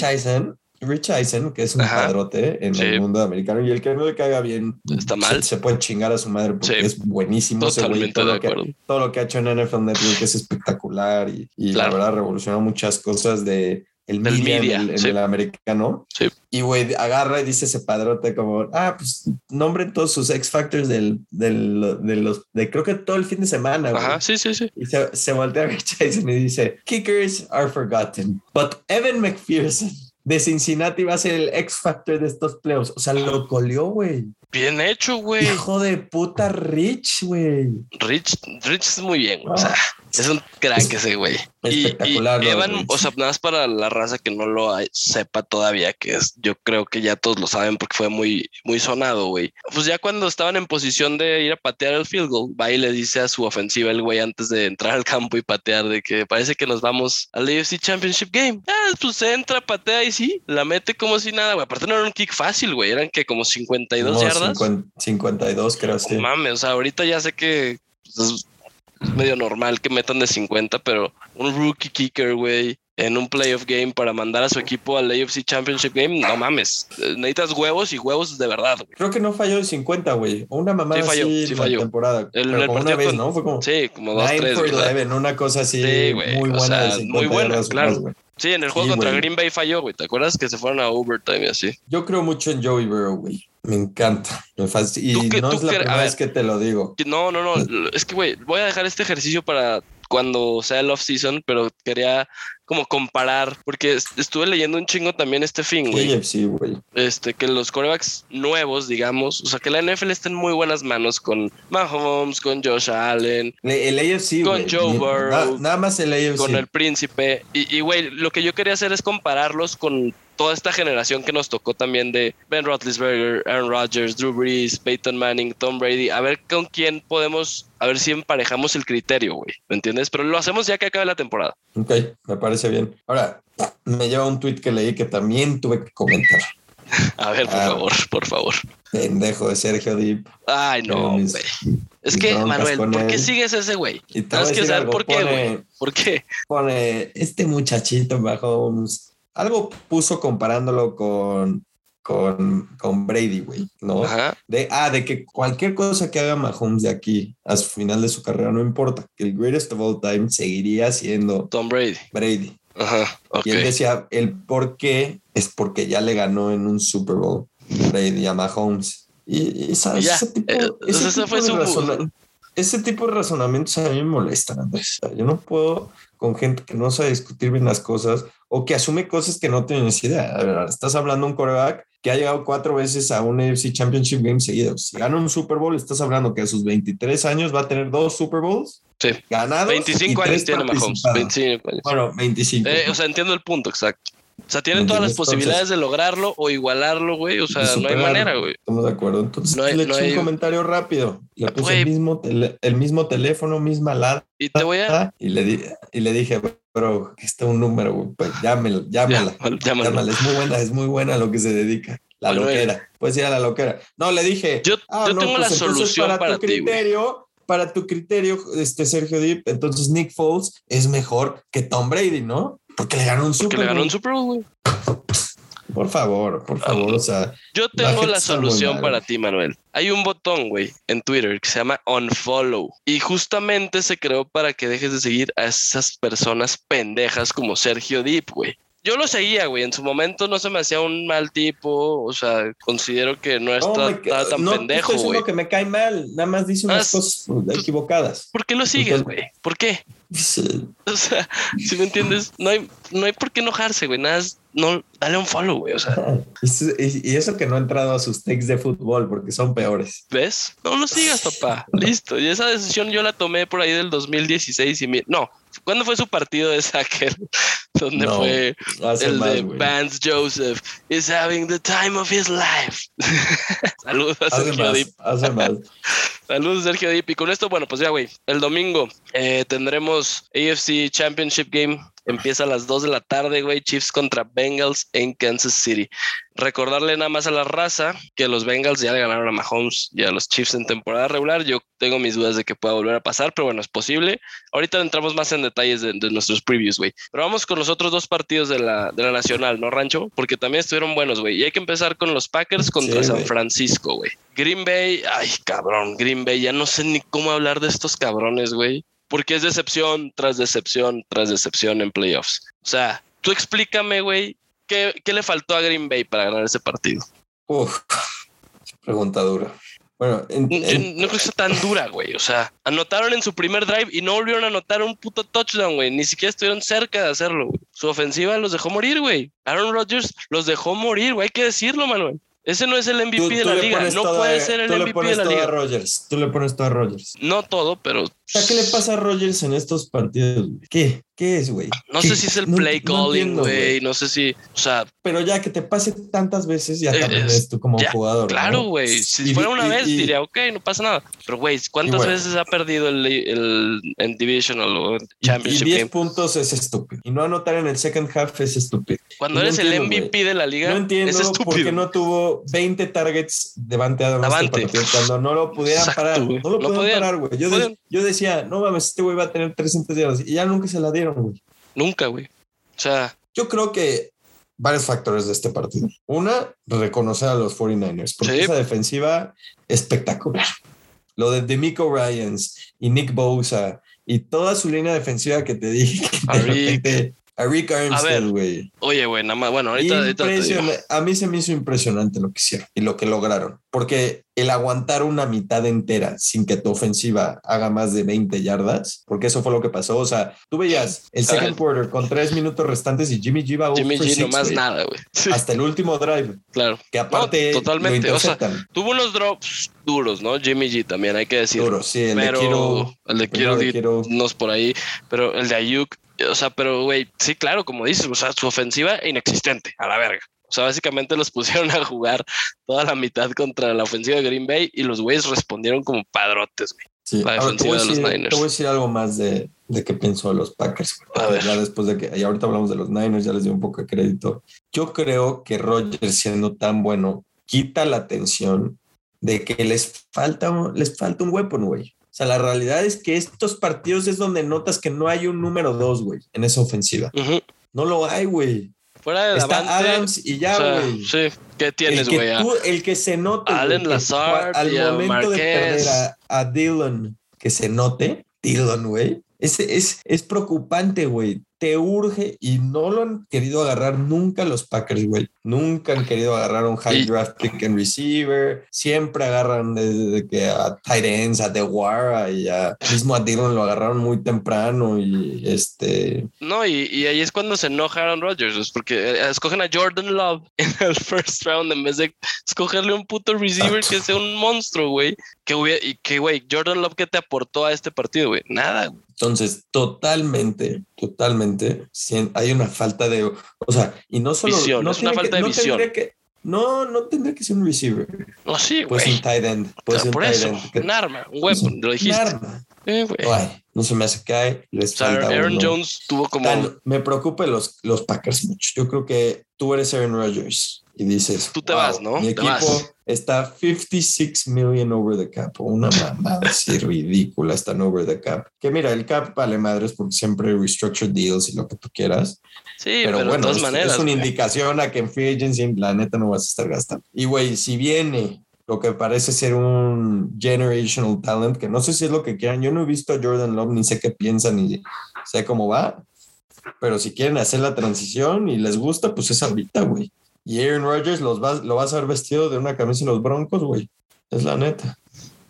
Rich Eisen, que es un Ajá. padrote en Sí. el mundo americano y el que no le caiga bien Está mal. Se, se puede chingar a su madre porque Sí. es buenísimo ese güey. Totalmente Todo, de lo que- acuerdo. todo lo que ha hecho en NFL Network es espectacular y, y Claro. la verdad revolucionó muchas cosas de el media, media, en, el, en sí. el americano. Sí. Y güey, agarra y dice ese padrote como, ah, pues nombren todos sus X Factors del, del, de los, de creo que todo el fin de semana. Ajá, sí, sí, sí. Y se, se voltea a Rich Eisen y dice, kickers are forgotten, but Evan McPherson de Cincinnati va a ser el X Factor de estos playoffs. O sea, lo colió, güey. Bien hecho, güey. Hijo de puta Rich, güey. Rich, Rich es muy bien, güey. O Ah. sea, es un crack ese güey. Y, Espectacular, y ¿no, Evan, o sea, nada más para la raza que no lo sepa todavía, que es, yo creo que ya todos lo saben porque fue muy, muy sonado, güey. Pues ya cuando estaban en posición de ir a patear el field goal, va y le dice a su ofensiva el güey antes de entrar al campo y patear de que parece que nos vamos al AFC Championship Game. Ah, pues entra, patea y sí, la mete como si nada, güey. Aparte no era un kick fácil, güey. Eran que como 52 Como yardas. 50 52, creo, sí. No mames, o sea, ahorita ya sé que pues, es medio normal que metan de 50, pero un rookie kicker, güey, en un playoff game para mandar a su equipo al AFC Championship Game, no mames. Necesitas huevos y huevos de verdad, güey. Creo que no falló de 50, güey. O Una mamada Sí falló, así sí falló. la temporada. El- Pero el como una vez, con- ¿no? Fue como Sí, como dos, 9 tres. 11, una cosa así Sí, güey, muy o buena. sea, de 50 muy buena, claro. güey. Sí, en el juego Sí, contra güey. Green Bay falló, güey. ¿Te acuerdas que se fueron a overtime y así? Yo creo mucho en Joey Burrow, güey. Me encanta. Me Y ¿Tú qué- no es la primera ver. vez que te lo digo. No, no, no. Es que, güey, voy a dejar este ejercicio para cuando sea el off-season, pero quería como comparar, porque est- estuve leyendo un chingo también este fin, güey. KFC, güey. este, que los corebacks nuevos, digamos, o sea, que la NFL está en muy buenas manos con Mahomes, con Josh Allen, Le- El AFC, Con. Joe Burrow, na- Nada más el AFC. con el príncipe. Y, y, güey, lo que yo quería hacer es compararlos con toda esta generación que nos tocó también de Ben Roethlisberger, Aaron Rodgers, Drew Brees, Peyton Manning, Tom Brady, a ver con quién podemos, a ver si emparejamos el criterio, güey, ¿me entiendes? Pero lo hacemos ya que acabe la temporada. Ok, me parece bien. Ahora, me lleva un tweet que leí que también tuve que comentar. A ver, por Ah. favor, por favor. Pendejo de Sergio Deep. Ay, no, güey. Es que, Manuel, ¿por qué sigues ese güey? Tienes que saber por qué, güey. ¿Por qué? pone este muchachito Mahomes. Algo puso comparándolo con, con, con Brady, güey, ¿no? Ajá. De, ah, de que cualquier cosa que haga Mahomes de aquí a su final de su carrera no importa, que el greatest of all time seguiría siendo Tom Brady. Brady. Ajá. Y él decía, el por qué es porque ya le ganó en un Super Bowl Brady a Mahomes. Y, Ya, ese tipo, eh, ese ese tipo fue de su- razona- ese tipo de razonamientos a mí me molestan, Andrés. Yo no puedo con gente que no sabe discutir bien las cosas o que asume cosas que no tienes idea. A ver, estás hablando de un coreback que ha llegado cuatro veces a un AFC Championship Game seguidos. Si gana un Super Bowl, estás hablando que a sus 23 años va a tener dos Super Bowls Sí. ganados. 25 y años tiene Mahomes. participados. 25 años. Bueno, 25. Eh, o sea, entiendo el punto, exacto. O sea, tiene ¿Me todas las posibilidades de lograrlo o igualarlo, güey. O sea, de no hay manera, güey. Estamos de acuerdo. Entonces No hay- le no eché hay- un comentario rápido. Le puse el mismo, tele- el mismo teléfono, misma lata. Y te voy a. Y le, di- y le dije, bro, aquí está un número, güey. Pues llámela, llámala. Llámala. Es muy buena, es muy buena a lo que se dedica. La loquera. Puedes ir a la loquera. No, le dije. Yo, ah, yo no, tengo la pues entonces solución para, para, tu ti, criterio. Para tu criterio, este Sergio Deep, entonces Nick Foles es mejor que Tom Brady, ¿no? Porque le ganó un Porque Super le ganó Bowl. un Super Bowl, güey. Por favor, por favor, o sea, Yo tengo la solución para ti, Manuel. Hay un botón, güey, en Twitter que se llama unfollow. Y justamente se creó para que dejes de seguir a esas personas pendejas como Sergio Deep, güey. Yo lo seguía, güey. En su momento no se me hacía un mal tipo. O sea, considero que no No, está, me está tan no pendejo, estoy diciendo güey. que me cae mal, nada más dice Ah, unas es- cosas equivocadas. ¿Por qué lo sigues, güey? ¿Por qué? Sí. O sea, si me entiendes, no hay, no hay por qué enojarse, güey. Nada, es- no, dale un follow, güey. O sea, Y y eso que no he entrado a sus takes de fútbol porque son peores. ¿ves? No lo sigas, papá. Listo. Y esa decisión yo la tomé por ahí del 2016 y mi- no. ¿Cuándo fue su partido de soccer? Donde No, fue el más, de. Vance Joseph is having the time of his life. Saludos a Sergio Dip. Saludos, Sergio Dip. Y con esto, bueno, pues ya, güey. El domingo eh, tendremos AFC Championship Game. Empieza a las 2 de la tarde, güey. Chiefs contra Bengals en Kansas City. Recordarle nada más a la raza que los Bengals ya le ganaron a Mahomes y a los Chiefs en temporada regular. Yo tengo mis dudas de que pueda volver a pasar, pero bueno, es posible. Ahorita entramos más en detalles de, de nuestros previews, güey. Pero vamos con los otros dos partidos de la, de la Nacional, ¿no, Rancho? Porque también estuvieron buenos, güey. Y hay que empezar con los Packers contra Sí, San. Francisco, güey. Green Bay, ay, cabrón, Green Bay, ya no sé ni cómo hablar de estos cabrones, güey. Porque es decepción tras decepción tras decepción en playoffs. O sea, tú explícame, güey, ¿qué, qué le faltó a Green Bay para ganar ese partido? Uf, pregunta dura. Bueno, en- Yo en- no creo que sea tan dura, güey. O sea, anotaron en su primer drive y no volvieron a anotar un puto touchdown, güey. Ni siquiera estuvieron cerca de hacerlo. güey. Su ofensiva los dejó morir, güey. Aaron Rodgers los dejó morir, güey. Hay que decirlo, Manuel. Ese no es el MVP tú- de tú la le liga. pones No puede a- ser el tú le MVP de pones la todo a liga. Rogers. Tú le pones todo a Rogers. No todo, pero. O sea, ¿qué le pasa a Rogers en estos partidos? güey? ¿Qué? ¿Qué es, güey? No ¿Qué? sé si es el No- play no calling, güey. No sé si. O sea, Pero ya que te pase tantas veces, ya Eh, también es- eres tú como ya, jugador. claro, ¿no? güey. Si Y- fuera una y- vez, y- diría, ok, no pasa nada. Pero, güey, ¿cuántas bueno. veces ha perdido el, el, en Divisional o en Y- Y Championship 10 Game? puntos es estúpido. Y no anotar en el second half es estúpido. Cuando no eres el MVP de la liga, No es entiendo estúpido. por qué no tuvo 20 targets Devante Adams Davante. este partido cuando no lo pudieran Exacto, parar. güey. No lo No pudieron parar, güey. Yo, No de- yo decía, no mames, este güey va a tener 300 yardas. Y ya nunca se la dieron, güey. Nunca, güey. O sea, Yo creo que varios factores de este partido. Una, reconocer a los 49ers, porque Sí. esa defensiva espectacular. Lo de Demico Ryans y Nick Bosa y toda su línea defensiva que te dije que de repente a Rick Armstead, güey. oye, güey, nada más. Bueno, ahorita, ahorita A mí se me hizo impresionante lo que hicieron y lo que lograron, porque el aguantar una mitad entera sin que tu ofensiva haga más de 20 yardas, porque eso fue lo que pasó. O sea, tú veías el second quarter con tres minutos restantes y Jimmy G va Jimmy G no más nada, güey. Sí, hasta el último drive, claro. que aparte No, totalmente, lo o sea. Tuvo unos drops duros, ¿no? Jimmy G también, hay que decirlo. Duro, sí, el pero de Kittle, el de primero Kittle, de Kittle. no es por ahí, pero el de Ayuk, o sea, pero güey, sí, claro, como dices, o sea, su ofensiva inexistente, a la verga. O sea, básicamente los pusieron a jugar toda la mitad contra la ofensiva de Green Bay y los güeyes respondieron como padrotes, güey. Sí. la defensiva de los decir, Niners. te voy a decir algo más de, de qué pienso de los Packers. A ver. Ya después de que, y ahorita hablamos de los Niners, ya les doy un poco de crédito. Yo creo que Rodgers siendo tan bueno, quita la atención de que les falta, un- les falta un weapon, güey. O sea, la realidad es que estos partidos es donde notas que no hay un número dos, güey, en esa ofensiva. No lo hay, güey. Fuera de Está Davante, Adams y o ya, sea, güey. sí, ¿qué tienes, güey? El que se note. Allen que Lazard al momento de perder a, a Dillon, que se note, Dillon, güey. Es, es, es preocupante, güey. Te urge y no lo han querido agarrar nunca los Packers, güey. Nunca han querido agarrar un high draft pick and receiver. Siempre agarran desde que a tight ends, a DeWara y a mismo a Dillon lo agarraron muy temprano y este No, y, y ahí es cuando se enoja Aaron Rodgers, es porque eh, escogen a Jordan Love en el first round en vez de escogerle un puto receiver que sea un monstruo, güey. Que hubiera- y que, güey, Jordan Love, ¿qué te aportó a este partido, güey? Nada, güey. Entonces, totalmente, totalmente, sien- hay una falta de, o sea, y no solo... Visión, no es una falta de no visión. que- no, no tendría que ser un receiver, No, sí, pues güey. un tight end, O pues sea, un por tight eso, end. que- un arma, un weapon, lo un dijiste. arma. Eh. No hay, no se me hace que hay, les O sea, falta Aaron uno. Jones tuvo como. Tan- me preocupa los, los Packers mucho. Yo creo que tú eres Aaron Rodgers y dices, Tú te "Wow, vas, ¿no? Mi Te equipo vas". Está 56 million over the cap. Una mamada así ridícula, están over the cap. Que mira, el cap vale madres porque siempre restructured deals y lo que tú quieras. Sí, Pero, pero, de bueno, todas es, maneras. es una güey. indicación a que en free agency la neta no vas a estar gastando. Y güey, si viene lo que parece ser un generational talent, que no sé si es lo que quieran, yo no he visto a Jordan Love, ni sé qué piensan, ni sé cómo va, pero si quieren hacer la transición y les gusta, pues es ahorita, güey. Y Aaron Rodgers los va, lo vas a ver vestido de una camisa de los Broncos, güey. Es la neta.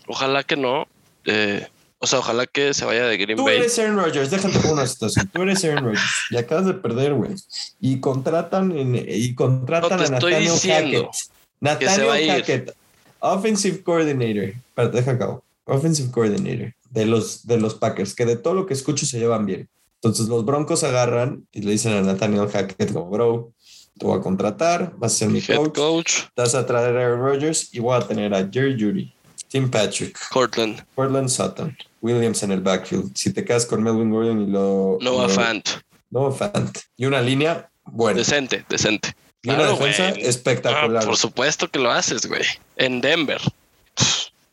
Ojalá que no. eh, o sea, ojalá que se vaya de Green Tú Bay. eres Aaron Rodgers, déjate con una situación. Tú eres Aaron Rodgers y acabas de perder, güey. Y contratan, en- y contratan No te a estoy Nathaniel diciendo Hackett. que se va a Nathaniel ir. Hackett, offensive coordinator. Espérate, deja acabo. Offensive coordinator de los, de los Packers, que de todo lo que escucho se llevan bien. Entonces los Broncos agarran y le dicen a Nathaniel Hackett como, bro, te voy a contratar, vas a ser mi Head coach, coach, vas a traer a Aaron Rodgers y voy a tener a Jerry Judy, Tim Patrick, Cortland, Portland Sutton, Williams en el backfield. Si te quedas con Melvin Gordon y lo... Noah Fant. Noah Fant. Y una línea buena. Decente, decente. y una defensa espectacular. Ah, por supuesto que lo haces, güey. En Denver.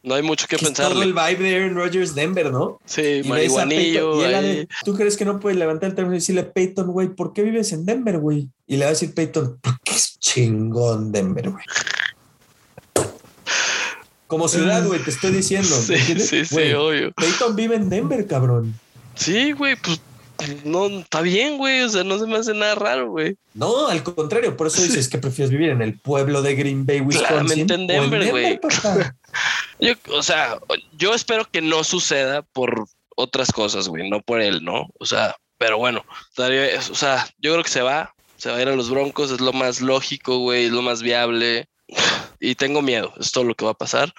No hay mucho que Que es todo el vibe de Aaron Rodgers Denver, ¿no? Sí, Y marihuanillo. Peyton, y él ha ahí. de- ¿Tú crees que no puede levantar el teléfono y decirle a Peyton, güey, ¿por qué vives en Denver, güey? Y le va a decir Peyton, porque es chingón Denver, güey. Como ciudad, güey, te estoy diciendo. ¿me Sí, sí, sí, obvio. Peyton vive en Denver, cabrón. Sí, güey, pues no, está bien, güey. O sea, no se me hace nada raro, güey. No, al contrario, por eso dices que prefieres vivir en el pueblo de Green Bay, Wisconsin. Claramente en o Denver, güey. papá. Yo, o sea, yo espero que no suceda por otras cosas, güey, no por él, ¿no? O sea, pero bueno, todavía, o sea, yo creo que se va, se va a ir a los Broncos, es lo más lógico, güey, es lo más viable. Y tengo miedo, es todo lo que va a pasar.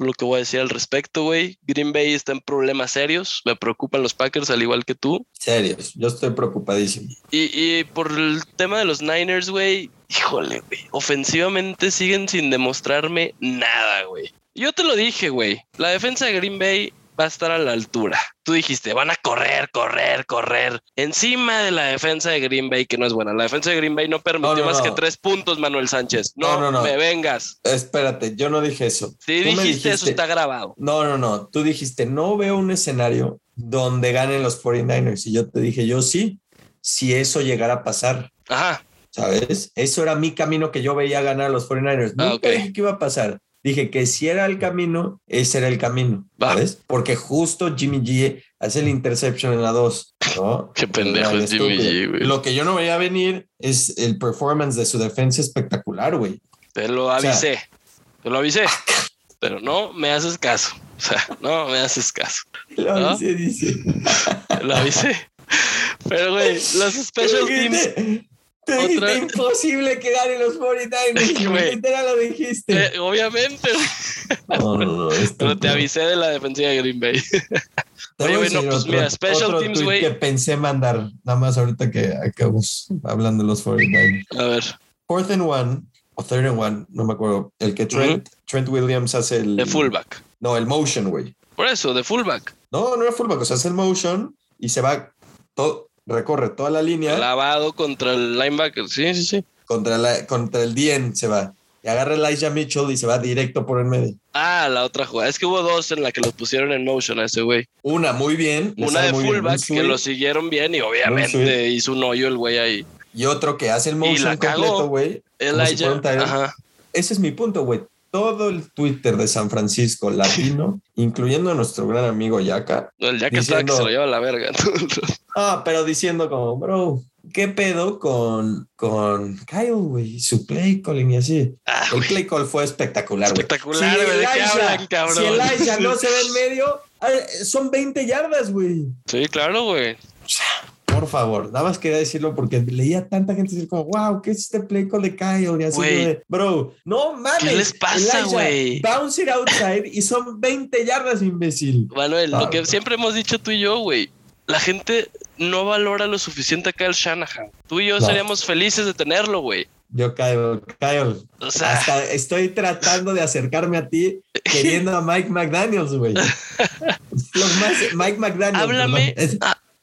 Lo que voy a decir al respecto, güey. Green Bay está en problemas serios, me preocupan los Packers al igual que tú. Serios, yo estoy preocupadísimo. Y, y por el tema de los Niners, güey, híjole, güey, ofensivamente siguen sin demostrarme nada, güey. Yo te lo dije, güey, la defensa de Green Bay va a estar a la altura. Tú dijiste, van a correr, correr, correr. Encima de la defensa de Green Bay, que no es buena. La defensa de Green Bay no permitió No, no, más no. que tres puntos, Manuel Sánchez. No, No, no, no. me vengas. Espérate, yo no dije eso. Me dijiste, eso está grabado. No, no, no. Tú dijiste, no veo un escenario donde ganen los 49ers. Y yo te dije, yo sí, si eso llegara a pasar, Ajá, ¿sabes? Eso era mi camino que yo veía ganar a los 49ers. Ah, Nunca dije que iba a pasar. Dije que si era el camino, ese era el camino. ¿sabes? Porque justo Jimmy G hace el interception en la 2, ¿no? Qué pendejo es Jimmy. G, güey. Lo que yo no veía venir es el performance de su defensa espectacular, güey. Te lo sea- avisé. te lo avisé. Pero no me haces caso. O sea, no me haces caso. Lo ¿Ah? dice, dice. Lo avisé. Pero, güey, los special teams. Dijiste- Te dijiste Otra- imposible que ganen los 49ers. Güey. Literal lo dijiste. eh, obviamente, No, no, no, pero te avisé de la defensiva de Green Bay. Oye, voy a güey, no, decir pues otro- mira, special teams, güey. que pensé mandar, nada más ahorita que acabamos hablando de los 49ers. A ver, Fourth and one, o third and one, no me acuerdo. El que Trent, Trent Williams hace el. de fullback. No, el motion, güey. Por eso, de fullback. No, no era fullback, o sea, hace el motion y se va, todo, recorre toda la línea Lavado contra el linebacker. Sí, sí, sí. contra, la, contra el DN, se va. Y agarra el Elijah Mitchell y se va directo por el medio. Ah, la otra jugada. Es que hubo dos en la que los pusieron en motion a ese güey. Una muy bien. Una de bien, fullback que lo siguieron bien y obviamente hizo un hoyo el güey ahí. Y otro que hace el motion completo, güey. Si Elijah. end. Ajá. Ese es mi punto, güey. Todo el Twitter de San Francisco latino, incluyendo a nuestro gran amigo Yaka. El Yaka estaba que se lo lleva a la verga. ah, pero diciendo como, bro, ¿qué pedo con, con Kyle, güey? Su play calling y así. Ah, el play call fue espectacular, Espectacular, güey. Si Elijah no se ve en medio, son 20 yardas, güey. Sí, claro, güey. Por favor, nada más quería decirlo porque leía tanta gente decir como, wow, ¿qué es este play call de Kyle? Y así de, bro, no mames. ¿Qué les pasa, güey? Bounce it outside y son 20 yardas, imbécil. Manuel, lo que siempre hemos dicho tú y yo, güey, la gente no valora lo suficiente a Kyle Shanahan. Tú y yo seríamos felices de tenerlo, güey. Yo, Kyle, Kyle, o sea, hasta estoy tratando de acercarme a ti queriendo a Mike McDaniels, güey. Mike McDaniels. Háblame,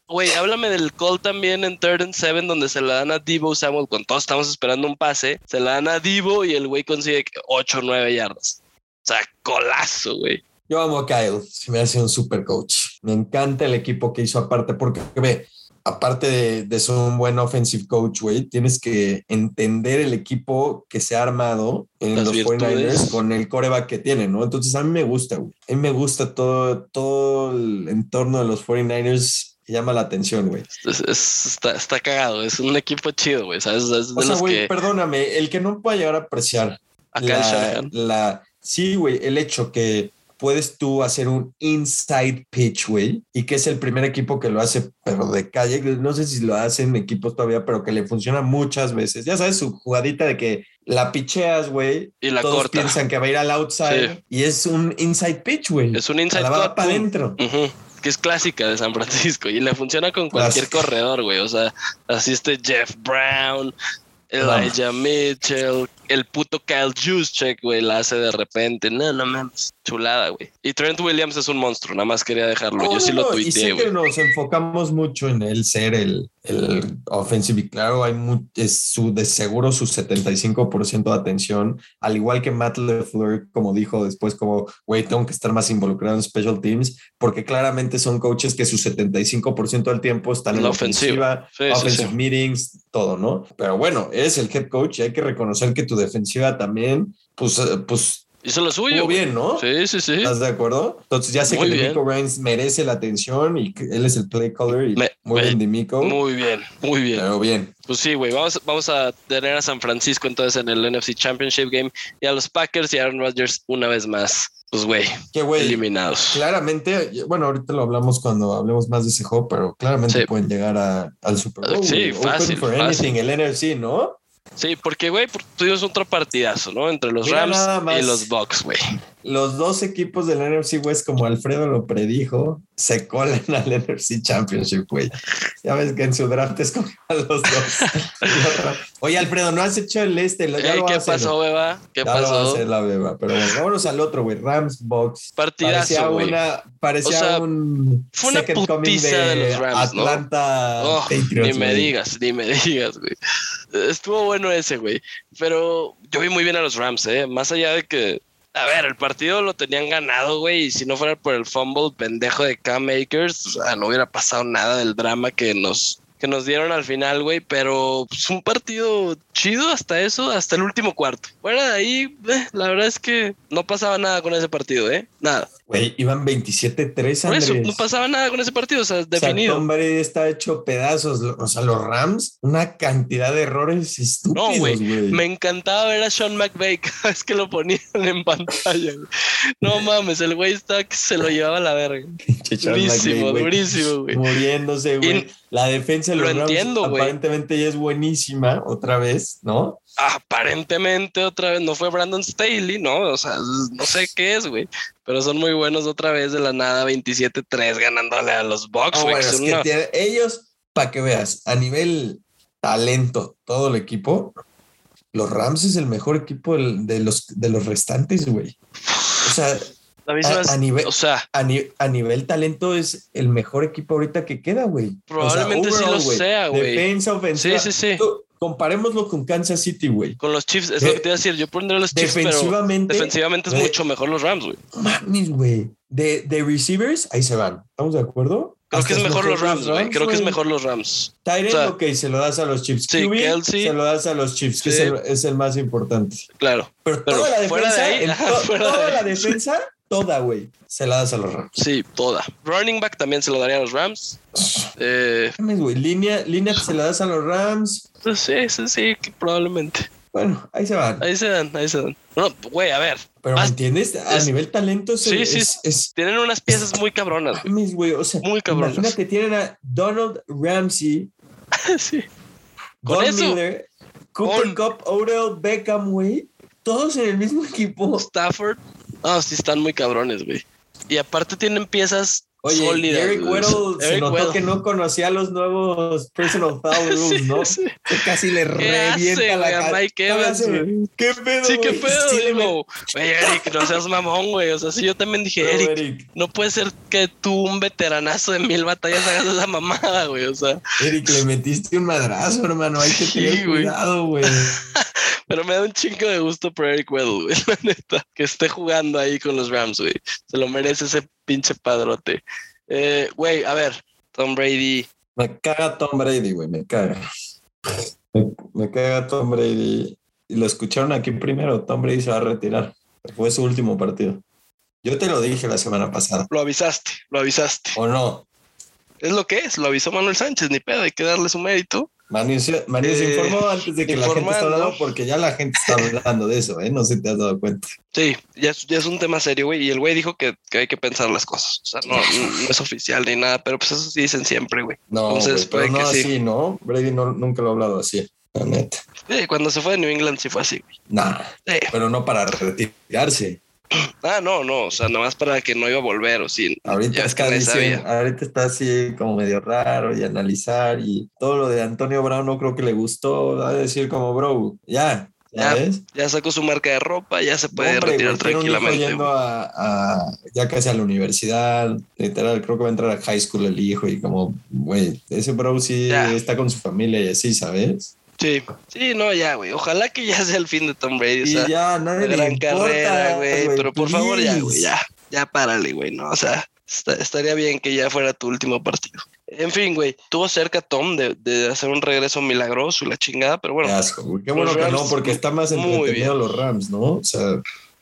Güey, háblame del call también en third and seven, donde se la dan a Divo Samuel, cuando todos estamos esperando un pase, se la dan a Divo y el güey consigue 8 o 9 yardas. O sea, colazo, güey. Yo amo a Kyle, se me hace un super coach. Me encanta el equipo que hizo aparte, porque ve, aparte de, de ser un buen offensive coach, güey, tienes que entender el equipo que se ha armado en los 49ers con el coreback que tiene, ¿no? Entonces a mí me gusta, güey. A mí me gusta todo, todo el entorno de los 49ers llama la atención, güey. está, está, cagado, es un equipo chido, güey. ¿sabes? o sea, güey, perdóname, el que no pueda llegar a apreciar la, la, sí, güey, el hecho que puedes tú hacer un inside pitch, güey, y que es el primer equipo que lo hace, pero de calle, no sé si lo hacen equipos todavía, pero que le funciona muchas veces. Ya sabes, su jugadita de que la picheas, güey, y la todos piensan que va a ir al outside, y es un inside pitch, güey. Es un inside La va para adentro que es clásica de San Francisco y le funciona con cualquier corredor, güey. O sea, así este Jeff Brown, Elijah Mitchell, el puto Kyle Juszczyk, güey, la hace de repente. No, no mames. Chulada, güey. Y Trent Williams es un monstruo, nada más quería dejarlo. Yo sí lo tuiteé, Y sé que nos enfocamos mucho en él ser el, el offensive y claro, hay es su, de seguro su 75% de atención, al igual que Matt LeFleur, como dijo después, como, güey, tengo que estar más involucrado en special teams, porque claramente son coaches que su 75% del tiempo están en la ofensiva, offensive meetings, todo, ¿no? Pero bueno, es el head coach y hay que reconocer que tu defensiva también, pues, eh, pues Hizo lo suyo. Muy bien, ¿no? Sí, sí, sí. ¿Estás de acuerdo? Entonces ya sé que Demico Reigns merece la atención y que él es el play caller y muy bien Demico. Muy bien, muy bien. Pero bien. Pues sí, güey, vamos, vamos a tener a San Francisco entonces en el NFC Championship Game y a los Packers y a Aaron Rodgers una vez más. Pues güey, eliminados. Claramente, bueno, ahorita lo hablamos cuando hablemos más de ese juego, pero claramente pueden llegar a, al Super Bowl. Sí, fácil. for anything, el NFC, ¿no? Sí, porque, güey, tuvimos otro partidazo, ¿no? Entre los Rams y los Bucks, güey. Los dos equipos del NFC West, como Alfredo lo predijo, se colan al NFC Championship, güey. Ya ves que en su draft escogió a los dos. Oye, Alfredo, no has hecho el este. ¿Qué pasó, beba? ¿Qué ya pasó? Lo va a hacer la beba. Pero bueno, vámonos al otro, güey. Rams Bucks. Partidazo, güey. Parecía un. Fue una putiza de, los Rams, Atlanta ¿no? Oh, Ni me digas, ni me digas, güey. Estuvo bueno ese, güey. Pero yo vi muy bien a los Rams, ¿eh? Más allá de que a ver, el partido lo tenían ganado, güey, y si no fuera por el fumble pendejo de Cam Akers, no hubiera pasado nada del drama que nos, que nos dieron al final, güey, pero es pues, un partido chido hasta eso, hasta el último cuarto. Fuera de ahí, eh, la verdad es que no pasaba nada con ese partido, ¿eh? Nada. Güey, iban 27-3 Por eso, no pasaba nada con ese partido, o sea, definido. O sea, está hecho pedazos. O sea, los Rams, una cantidad de errores estúpidos, no, güey. Me encantaba ver a Sean McVay cada vez que lo ponían en pantalla, güey. No mames, el güey está que se lo llevaba a la verga. durísimo, durísimo, güey. Muriéndose, güey. La defensa de los lo Rams entiendo, aparentemente ya es buenísima otra vez, ¿no? aparentemente otra vez no fue Brandon Staley, ¿no? O sea, no sé qué es, güey. Pero son muy buenos otra vez de la nada, 27-3 ganándole a los Bucks, güey. ellos, para que veas, a nivel talento, todo el equipo, los Rams es el mejor equipo de los, de los restantes, güey. O sea, a, nivel, o sea, a, nivel talento es el mejor equipo ahorita que queda, güey. Probablemente sí lo sea, güey. Defensa, ofensiva. Sí, sí, sí. Comparémoslo con Kansas City, güey. Con los Chiefs, es lo que te iba a decir. Yo pondré los Chiefs, defensivamente, pero defensivamente es mucho mejor los Rams, güey. Mames, güey. De, de receivers, ahí se van. ¿Estamos de acuerdo? Creo Hasta que es mejor los Rams, güey. Creo que es mejor los Rams. Tyrant, O sea, ok, se lo das a los Chiefs. sí, Kelsey. se lo das a los Chiefs, que es, el, es el más importante. Claro. Pero, Pero toda la de defensa, ahí, el- ajá, to- fuera de toda la defensa, toda, güey, se la das a los Rams. Sí, toda. Running back también se lo daría a los Rams. Eh, güey, línea, línea se la das a los Rams. sí, sí, sí, que probablemente. Bueno, ahí se van. Ahí se dan, ahí se dan. No, güey, a ver. Pero ¿me entiendes? A es- nivel talento es, Sí, sí, es, es- Tienen unas piezas muy cabronas, mames, güey, o sea, Muy cabronas. imagínate, tienen a Donald Ramsey, sí. Con Von eso. Miller, Cooper Cup, Odell Beckham, güey, todos en el mismo equipo. Stafford. No, sí están muy cabrones, güey. Y aparte tienen piezas Oye, sólidas. Eric. Weddle se Eric notó Weddle. que no conocía los nuevos personal foul rules, ¿no? sí. Casi le ¿Qué hace, revienta la cara. Mike Evans? ¿Qué pedo, Sí, qué pedo, Sí, digo. Güey, Eric, no seas mamón, güey. O sea, sí, yo también dije, Eric, Eric. no puede ser que tú, un veteranazo de mil batallas, hagas esa mamada, güey. O sea, Eric, le metiste un madrazo, hermano. Hay que tener cuidado, güey. pero me da un chingo de gusto por Eric Weddle, güey. La neta. Que esté jugando ahí con los Rams, güey. Se lo merece ese pinche padrote. Eh, Güey, a ver, Tom Brady. Me caga Tom Brady, güey, me caga. Me, me caga Tom Brady. Y lo escucharon aquí primero, Tom Brady se va a retirar. Fue su último partido. Yo te lo dije la semana pasada. Lo avisaste, lo avisaste. ¿O no? Es lo que es, lo avisó Manuel Sánchez, ni pedo, hay que darle su mérito. Manu, se- Manu se Eh, informó antes de que la gente está informando. hablando, porque ya la gente está hablando de eso, ¿eh? No sé si te has dado cuenta. Sí, ya es, ya es un tema serio, güey. Y el güey dijo que, que hay que pensar las cosas. O sea, no, no es oficial ni nada, pero pues eso sí dicen siempre, güey. No, Entonces, güey, pero no que así, sí. ¿no? Brady no, nunca lo ha hablado así, la neta. Sí, cuando se fue de New England sí fue así, güey. Nah, Sí. pero no para retirarse. Ah, no, no, o sea, nomás para que no iba a volver, o sí. Ahorita ya es que está diciendo, ahorita está así como medio raro y analizar y todo lo de Antonio Brown no creo que le gustó, a decir como bro, ya, ya Ya, ves. Ya sacó su marca de ropa, ya se puede Hombre, retirar tranquilamente. yendo güey. a, a- ya casi a la universidad, literal, creo que va a entrar a high school el hijo y como, güey, ese bro sí Ya. está con su familia y así, ¿sabes? Sí, sí, no, ya, güey. Ojalá que ya sea el fin de Tom Brady. O Y sea, ya, nadie gran importa, carrera, güey. Pero por favor, ya, güey, ya. Ya párale, güey, ¿no? O sea, está- estaría bien que ya fuera tu último partido. En fin, güey, tuvo cerca Tom de, de hacer un regreso milagroso y la chingada, pero bueno, Qué asco, güey. Qué Los bueno que no, porque está más entretenido los Rams, ¿no? O sea,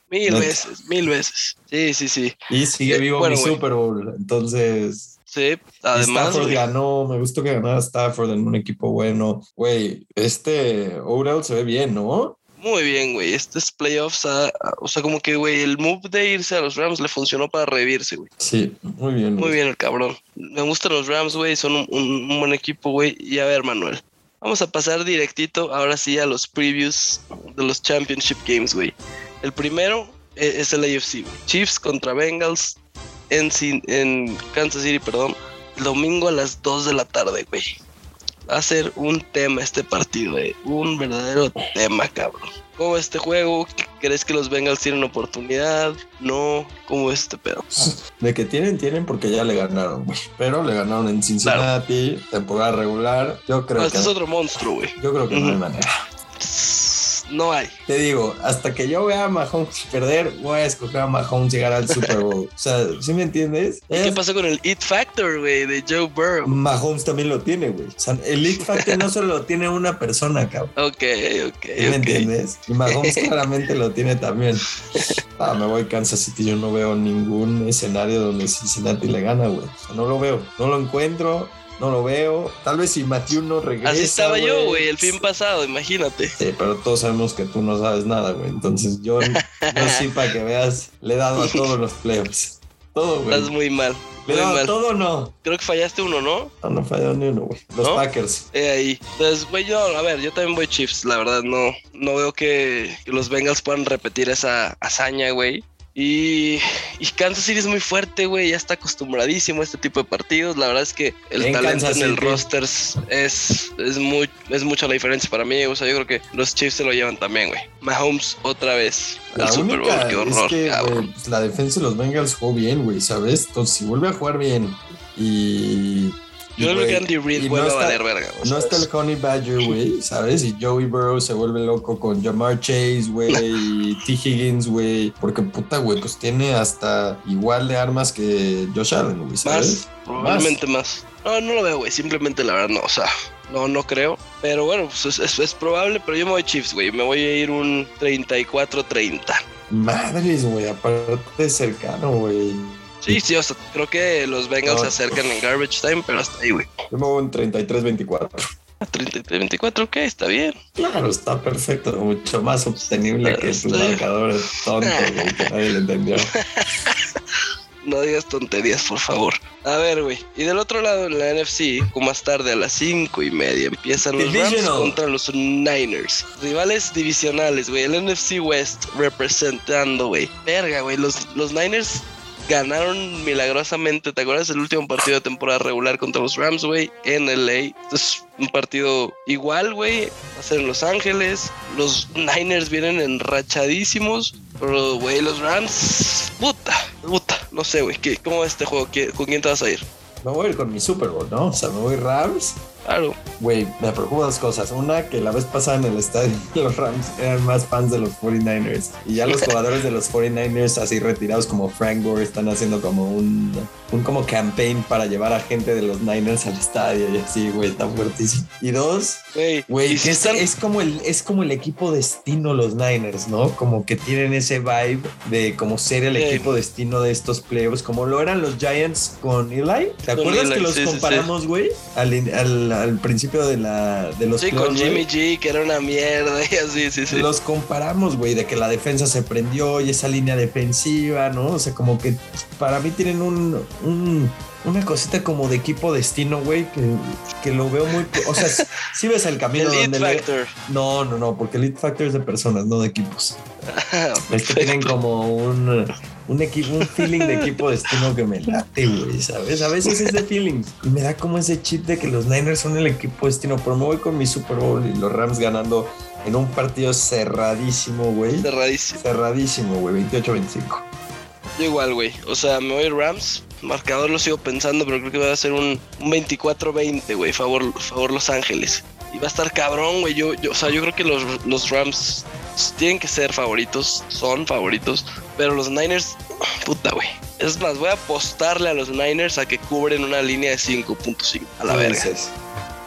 mil veces, mil veces. Sí, sí, sí. y sigue Eh, vivo bueno, mi. Super Bowl. Entonces, Sí, además, Stafford ganó. Me gustó que ganara Stafford en un equipo bueno. Güey, este Odell se ve bien, ¿no? muy bien, güey. Estos playoffs, ah, ah, o sea, como que, güey, el move de irse a los Rams le funcionó para revivirse, güey. Sí, muy bien. Muy güey. bien el cabrón. Me gustan los Rams, güey. Son un, un- un buen equipo, güey. Y a ver, Manuel. Vamos a pasar directito ahora sí a los previews de los Championship Games, güey. El primero e- es el AFC, güey. Chiefs contra Bengals en, en Kansas City, perdón. El domingo a las 2 de la tarde, güey. Va a ser un tema este partido, güey. Un verdadero tema, cabrón. ¿Cómo este juego? ¿Crees que los Bengals tienen oportunidad? No. ¿Cómo es este pedo? De que tienen, tienen porque ya le ganaron, güey. Pero le ganaron en Cincinnati, temporada regular. Yo creo No, que, este es otro monstruo, güey. yo creo que no hay manera. No hay. Te digo, hasta que yo vea a Mahomes perder, voy a escoger a Mahomes llegar al Super Bowl. o sea, ¿sí me entiendes? ¿Y ¿Qué pasó con el It Factor, güey, de Joe Burrow? Mahomes también lo tiene, güey. O sea, el League Factor no solo lo tiene una persona, cabrón. Ok, ok, ¿Sí ¿Me entiendes? Y Mahomes claramente lo tiene también. Ah, me voy Kansas City. Yo no veo ningún escenario donde Cincinnati le gana, güey. O sea, no lo veo. No lo encuentro. No lo veo. Tal vez si Matthew no regresa. Así estaba yo, güey, el fin pasado, imagínate. Sí, pero todos sabemos que tú no sabes nada, güey. Entonces yo, yo sí, para que veas, le he dado a todos los playoffs. Todo, güey. Estás muy mal, Le dado mal. todo, no. Creo que fallaste uno, ¿no? No, no falló ni uno, güey. Los ¿No? Packers. Eh, ahí. Entonces, güey, yo, a ver, yo también voy Chiefs, la verdad, no, no veo que, que los Bengals puedan repetir esa hazaña, güey. Y, y Kansas City es muy fuerte, güey, ya está acostumbradísimo a este tipo de partidos. La verdad es que el En talento en el roster es, es, muy, es mucha la diferencia para mí. O sea, yo creo que los Chiefs se lo llevan también, güey. Mahomes otra vez La al Super Bowl, única qué es horror, que cabrón. güey, pues, la defensa de los Bengals jugó bien, güey, ¿sabes? Entonces, si vuelve a jugar bien y Yo creo que Andy Reid vuelve no a valer verga. güey, No está el. Honey Badger, güey, ¿sabes? Y Joey Burrow se vuelve loco con Jamar Chase, güey, y T. Higgins, güey. Porque puta, güey, pues tiene hasta igual de armas que Josh Allen, güey, ¿sabes? Más, probablemente más. No, no lo veo, güey. Simplemente la verdad no, o sea, no, no creo. Pero bueno, pues es, es- es probable, pero yo me voy Chiefs, güey. Me voy a ir un 34-30. Madres, güey, aparte de cercano, güey. Sí, sí, o sea, creo que los Bengals No. se acercan en garbage time, pero hasta ahí, güey. Yo me voy un 33-24. 33-24, ok, está bien. Claro, está perfecto, mucho más obtenible que Estoy- marcador tonto, güey, que nadie le entendió. No digas tonterías, por favor. A ver, güey. Y del otro lado, en la NFC, como más tarde a las cinco y media, empiezan los Rams Divisional. contra los Niners. Rivales divisionales, güey. El NFC West representando, güey. Verga, güey. Los, los Niners ganaron milagrosamente. ¿Te acuerdas del último partido de temporada regular contra los Rams, güey? En LA. Es un partido igual, güey. Va a ser en Los Ángeles. Los Niners vienen enrachadísimos. Pero, güey, los Rams. Puta, puta. No sé, güey. ¿qué- ¿Cómo va este juego? ¿Qué- ¿Con quién te vas a ir? Me voy a ir con mi Super Bowl, ¿no? O sea, me voy Rams. Claro. Güey, me preocupan dos cosas. Una, que la vez pasada en el estadio los Rams eran más fans de los 49ers. Y ya los jugadores de los 49ers así retirados como Frank Gore están haciendo como un, un como campaign para llevar a gente de los Niners al estadio y así, güey, está fuertísimo. Y dos, Güey, si es, como el, es como el equipo destino los Niners, ¿no? Como que tienen ese vibe de como ser el equipo destino de estos playoffs, como lo eran los Giants con Eli. ¿Te Con acuerdas Eli, que los sí, comparamos, güey? Al, al, al principio de, la, de los Sí, con? Jimmy G, que era una mierda y así, sí, sí. Los comparamos, güey, de que la defensa se prendió y esa línea defensiva, ¿no? O sea, como que para mí tienen un, un- una cosita como de equipo destino, güey, que, que lo veo muy... O sea, si ves el camino El donde... Factor. no, no, no, porque el Elite Factor es de personas, no de equipos. Es que tienen como un, un equipo, un feeling de equipo destino que me late, güey, ¿sabes? A veces es de feeling. Y me da como ese chip de que los Niners son el equipo destino, pero me voy con mi Super Bowl y los Rams ganando en un partido cerradísimo, güey. Cerradísimo. Cerradísimo, güey, 28-25. Yo igual, güey. O sea, me voy Rams. Marcador lo sigo pensando, pero creo que va a ser un, un 24-20, güey. Favor, favor Los Ángeles. Y va a estar cabrón, güey. Yo, yo, o sea, yo creo que los, los Rams tienen que ser favoritos. Son favoritos. Pero los Niners, puta, güey. Es más, voy a apostarle a los Niners a que cubren una línea de 5.5. A la verga.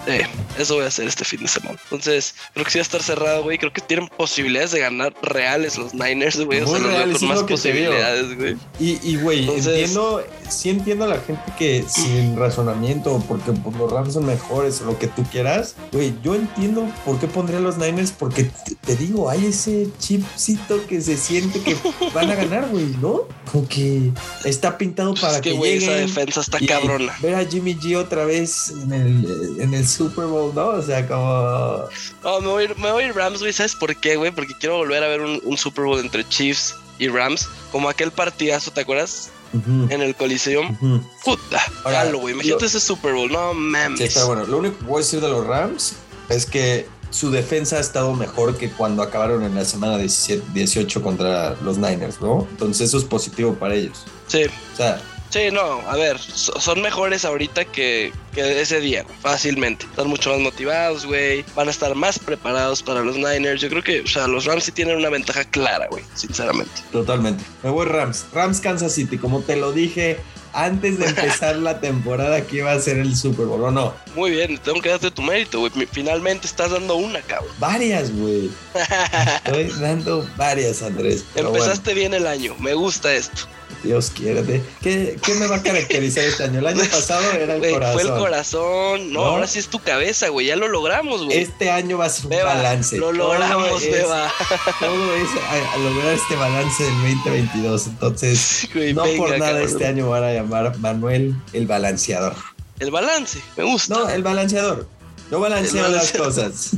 Eh, eso voy a hacer este fin de semana. Entonces, creo que sí va a estar cerrado, güey. Creo que tienen posibilidades de ganar reales los Niners, güey. O sea, los reales, con más posibilidades, güey. Y, y güey, Entonces- entiendo, sí entiendo a la gente que sin razonamiento, porque pues, los Rams son mejores o lo que tú quieras, güey, yo entiendo por qué pondría a los Niners, porque te, te digo, hay ese chipcito que se siente que van a ganar, güey, ¿no? Como que está pintado para es que, que, esa lleguen. defensa está y cabrona. Ver a Jimmy G otra vez en el, en el Super Bowl, ¿no? O sea, como... No, me voy, me voy a ir Rams, güey. ¿Sabes por qué, güey? Porque quiero volver a ver un, un Super Bowl entre Chiefs y Rams. Como aquel partidazo, ¿te acuerdas? En el Coliseum. Puta, Ahora, jalo, güey. Imagínate lo- ese Super Bowl. No mames. Sí, está bueno. Lo único que puedo decir de los Rams es que su defensa ha estado mejor que cuando acabaron en la semana 17, 18 contra los Niners, ¿no? Entonces eso es positivo para ellos. Sí, O sea, sí, no. A ver, so- son mejores ahorita que, que ese día, fácilmente. Están mucho más motivados, güey. Van a estar más preparados para los Niners. Yo creo que, o sea, los Rams sí tienen una ventaja clara, güey. Sinceramente. totalmente. Me voy Rams. Rams Kansas City, como te lo dije antes de empezar la temporada que iba a ser el Super Bowl, ¿o no? Muy bien, tengo que darte tu mérito, güey. Finalmente estás dando una, cabrón. Varias, güey. Estoy dando varias, Andrés. Empezaste bien el año. Me gusta esto. Dios quiere. ¿Qué, ¿Qué me va a caracterizar este año? El año pasado era el corazón. fue el corazón. No, ¿No? ahora sí es tu cabeza, güey. Ya lo logramos, güey. Este año va a ser un Beba, balance. Lo Todo logramos, es- Beba. todo es a, a lograr este balance del 2022. Entonces, no venga, por nada cabrón. este año van a llamar Manuel el balanceador. El balance, me gusta. No, el balanceador. Yo balanceo El las cosas.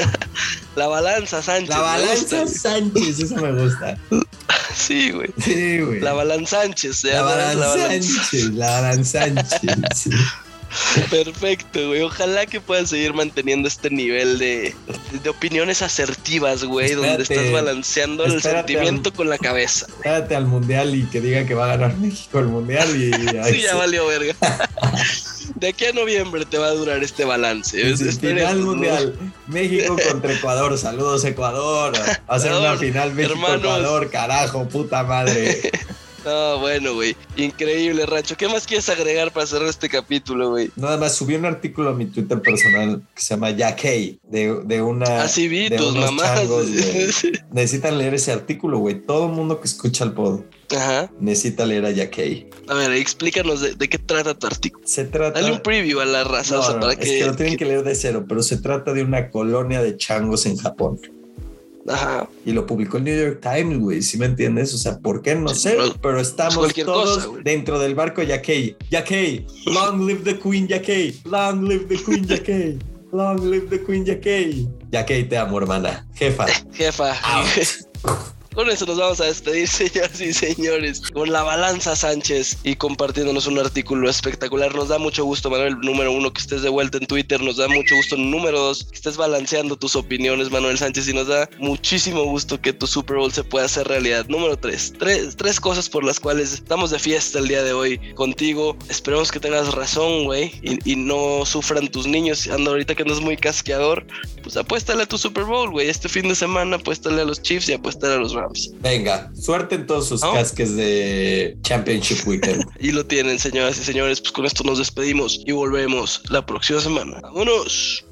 La balanza, Sánchez. La balanza Sánchez, eso me gusta. Sí, güey. Sí, güey. La balanza Sánchez. La balanza la balanza. Sánchez, la balanza Sánchez. sí. Perfecto, güey. Ojalá que puedas seguir manteniendo este nivel de, de opiniones asertivas, güey, donde estás balanceando el sentimiento con la cabeza. Espérate al mundial y que diga que va a ganar México el mundial y. Sí, ya valió verga. De aquí a noviembre te va a durar este balance. Es final mundial. México contra Ecuador. Saludos, Ecuador. Va a ser una final México-Ecuador, carajo, puta madre. No, bueno, güey. Increíble, Racho. ¿Qué más quieres agregar para cerrar este capítulo, güey? Nada más, subí un artículo a mi Twitter personal que se llama Yakei, de, de una. Así ah, tus mamás. Necesitan leer ese artículo, güey. Todo el mundo que escucha el pod. Ajá. Necesita leer a Yakei. A ver, explícanos de, qué trata tu artículo. Se trata. Dale un preview a la raza. para es que, lo tienen que leer de cero, pero se trata de una colonia de changos en Japón. Ajá. Y lo publicó el New York Times, güey, ¿sí me entiendes? O sea, ¿por qué? No sé, pero estamos todos dentro del barco Yakei. Yakei, long live the Queen Yakei, long live the Queen Yakei, long live the Queen Yakei. Yakei, te amo, hermana. Jefa. Jefa. Con eso nos vamos a despedir, señoras y señores, con la balanza Sánchez y compartiéndonos un artículo espectacular. Nos da mucho gusto, Manuel, número uno, que estés de vuelta en Twitter. Nos da mucho gusto, número dos, que estés balanceando tus opiniones, Manuel Sánchez. Y nos da muchísimo gusto que tu Super Bowl se pueda hacer realidad. Número tres, tres, tres cosas por las cuales estamos de fiesta el día de hoy contigo. Esperemos que tengas razón, güey, y, no sufran tus niños. Ando ahorita que no es muy casqueador, pues apuéstale a tu Super Bowl, güey. Este fin de semana apuéstale a los Chiefs y apuéstale a los. Venga, suerte en todos sus casques de Championship Weekend. y lo tienen, señoras y señores. Pues con esto nos despedimos y volvemos la próxima semana. ¡Vámonos!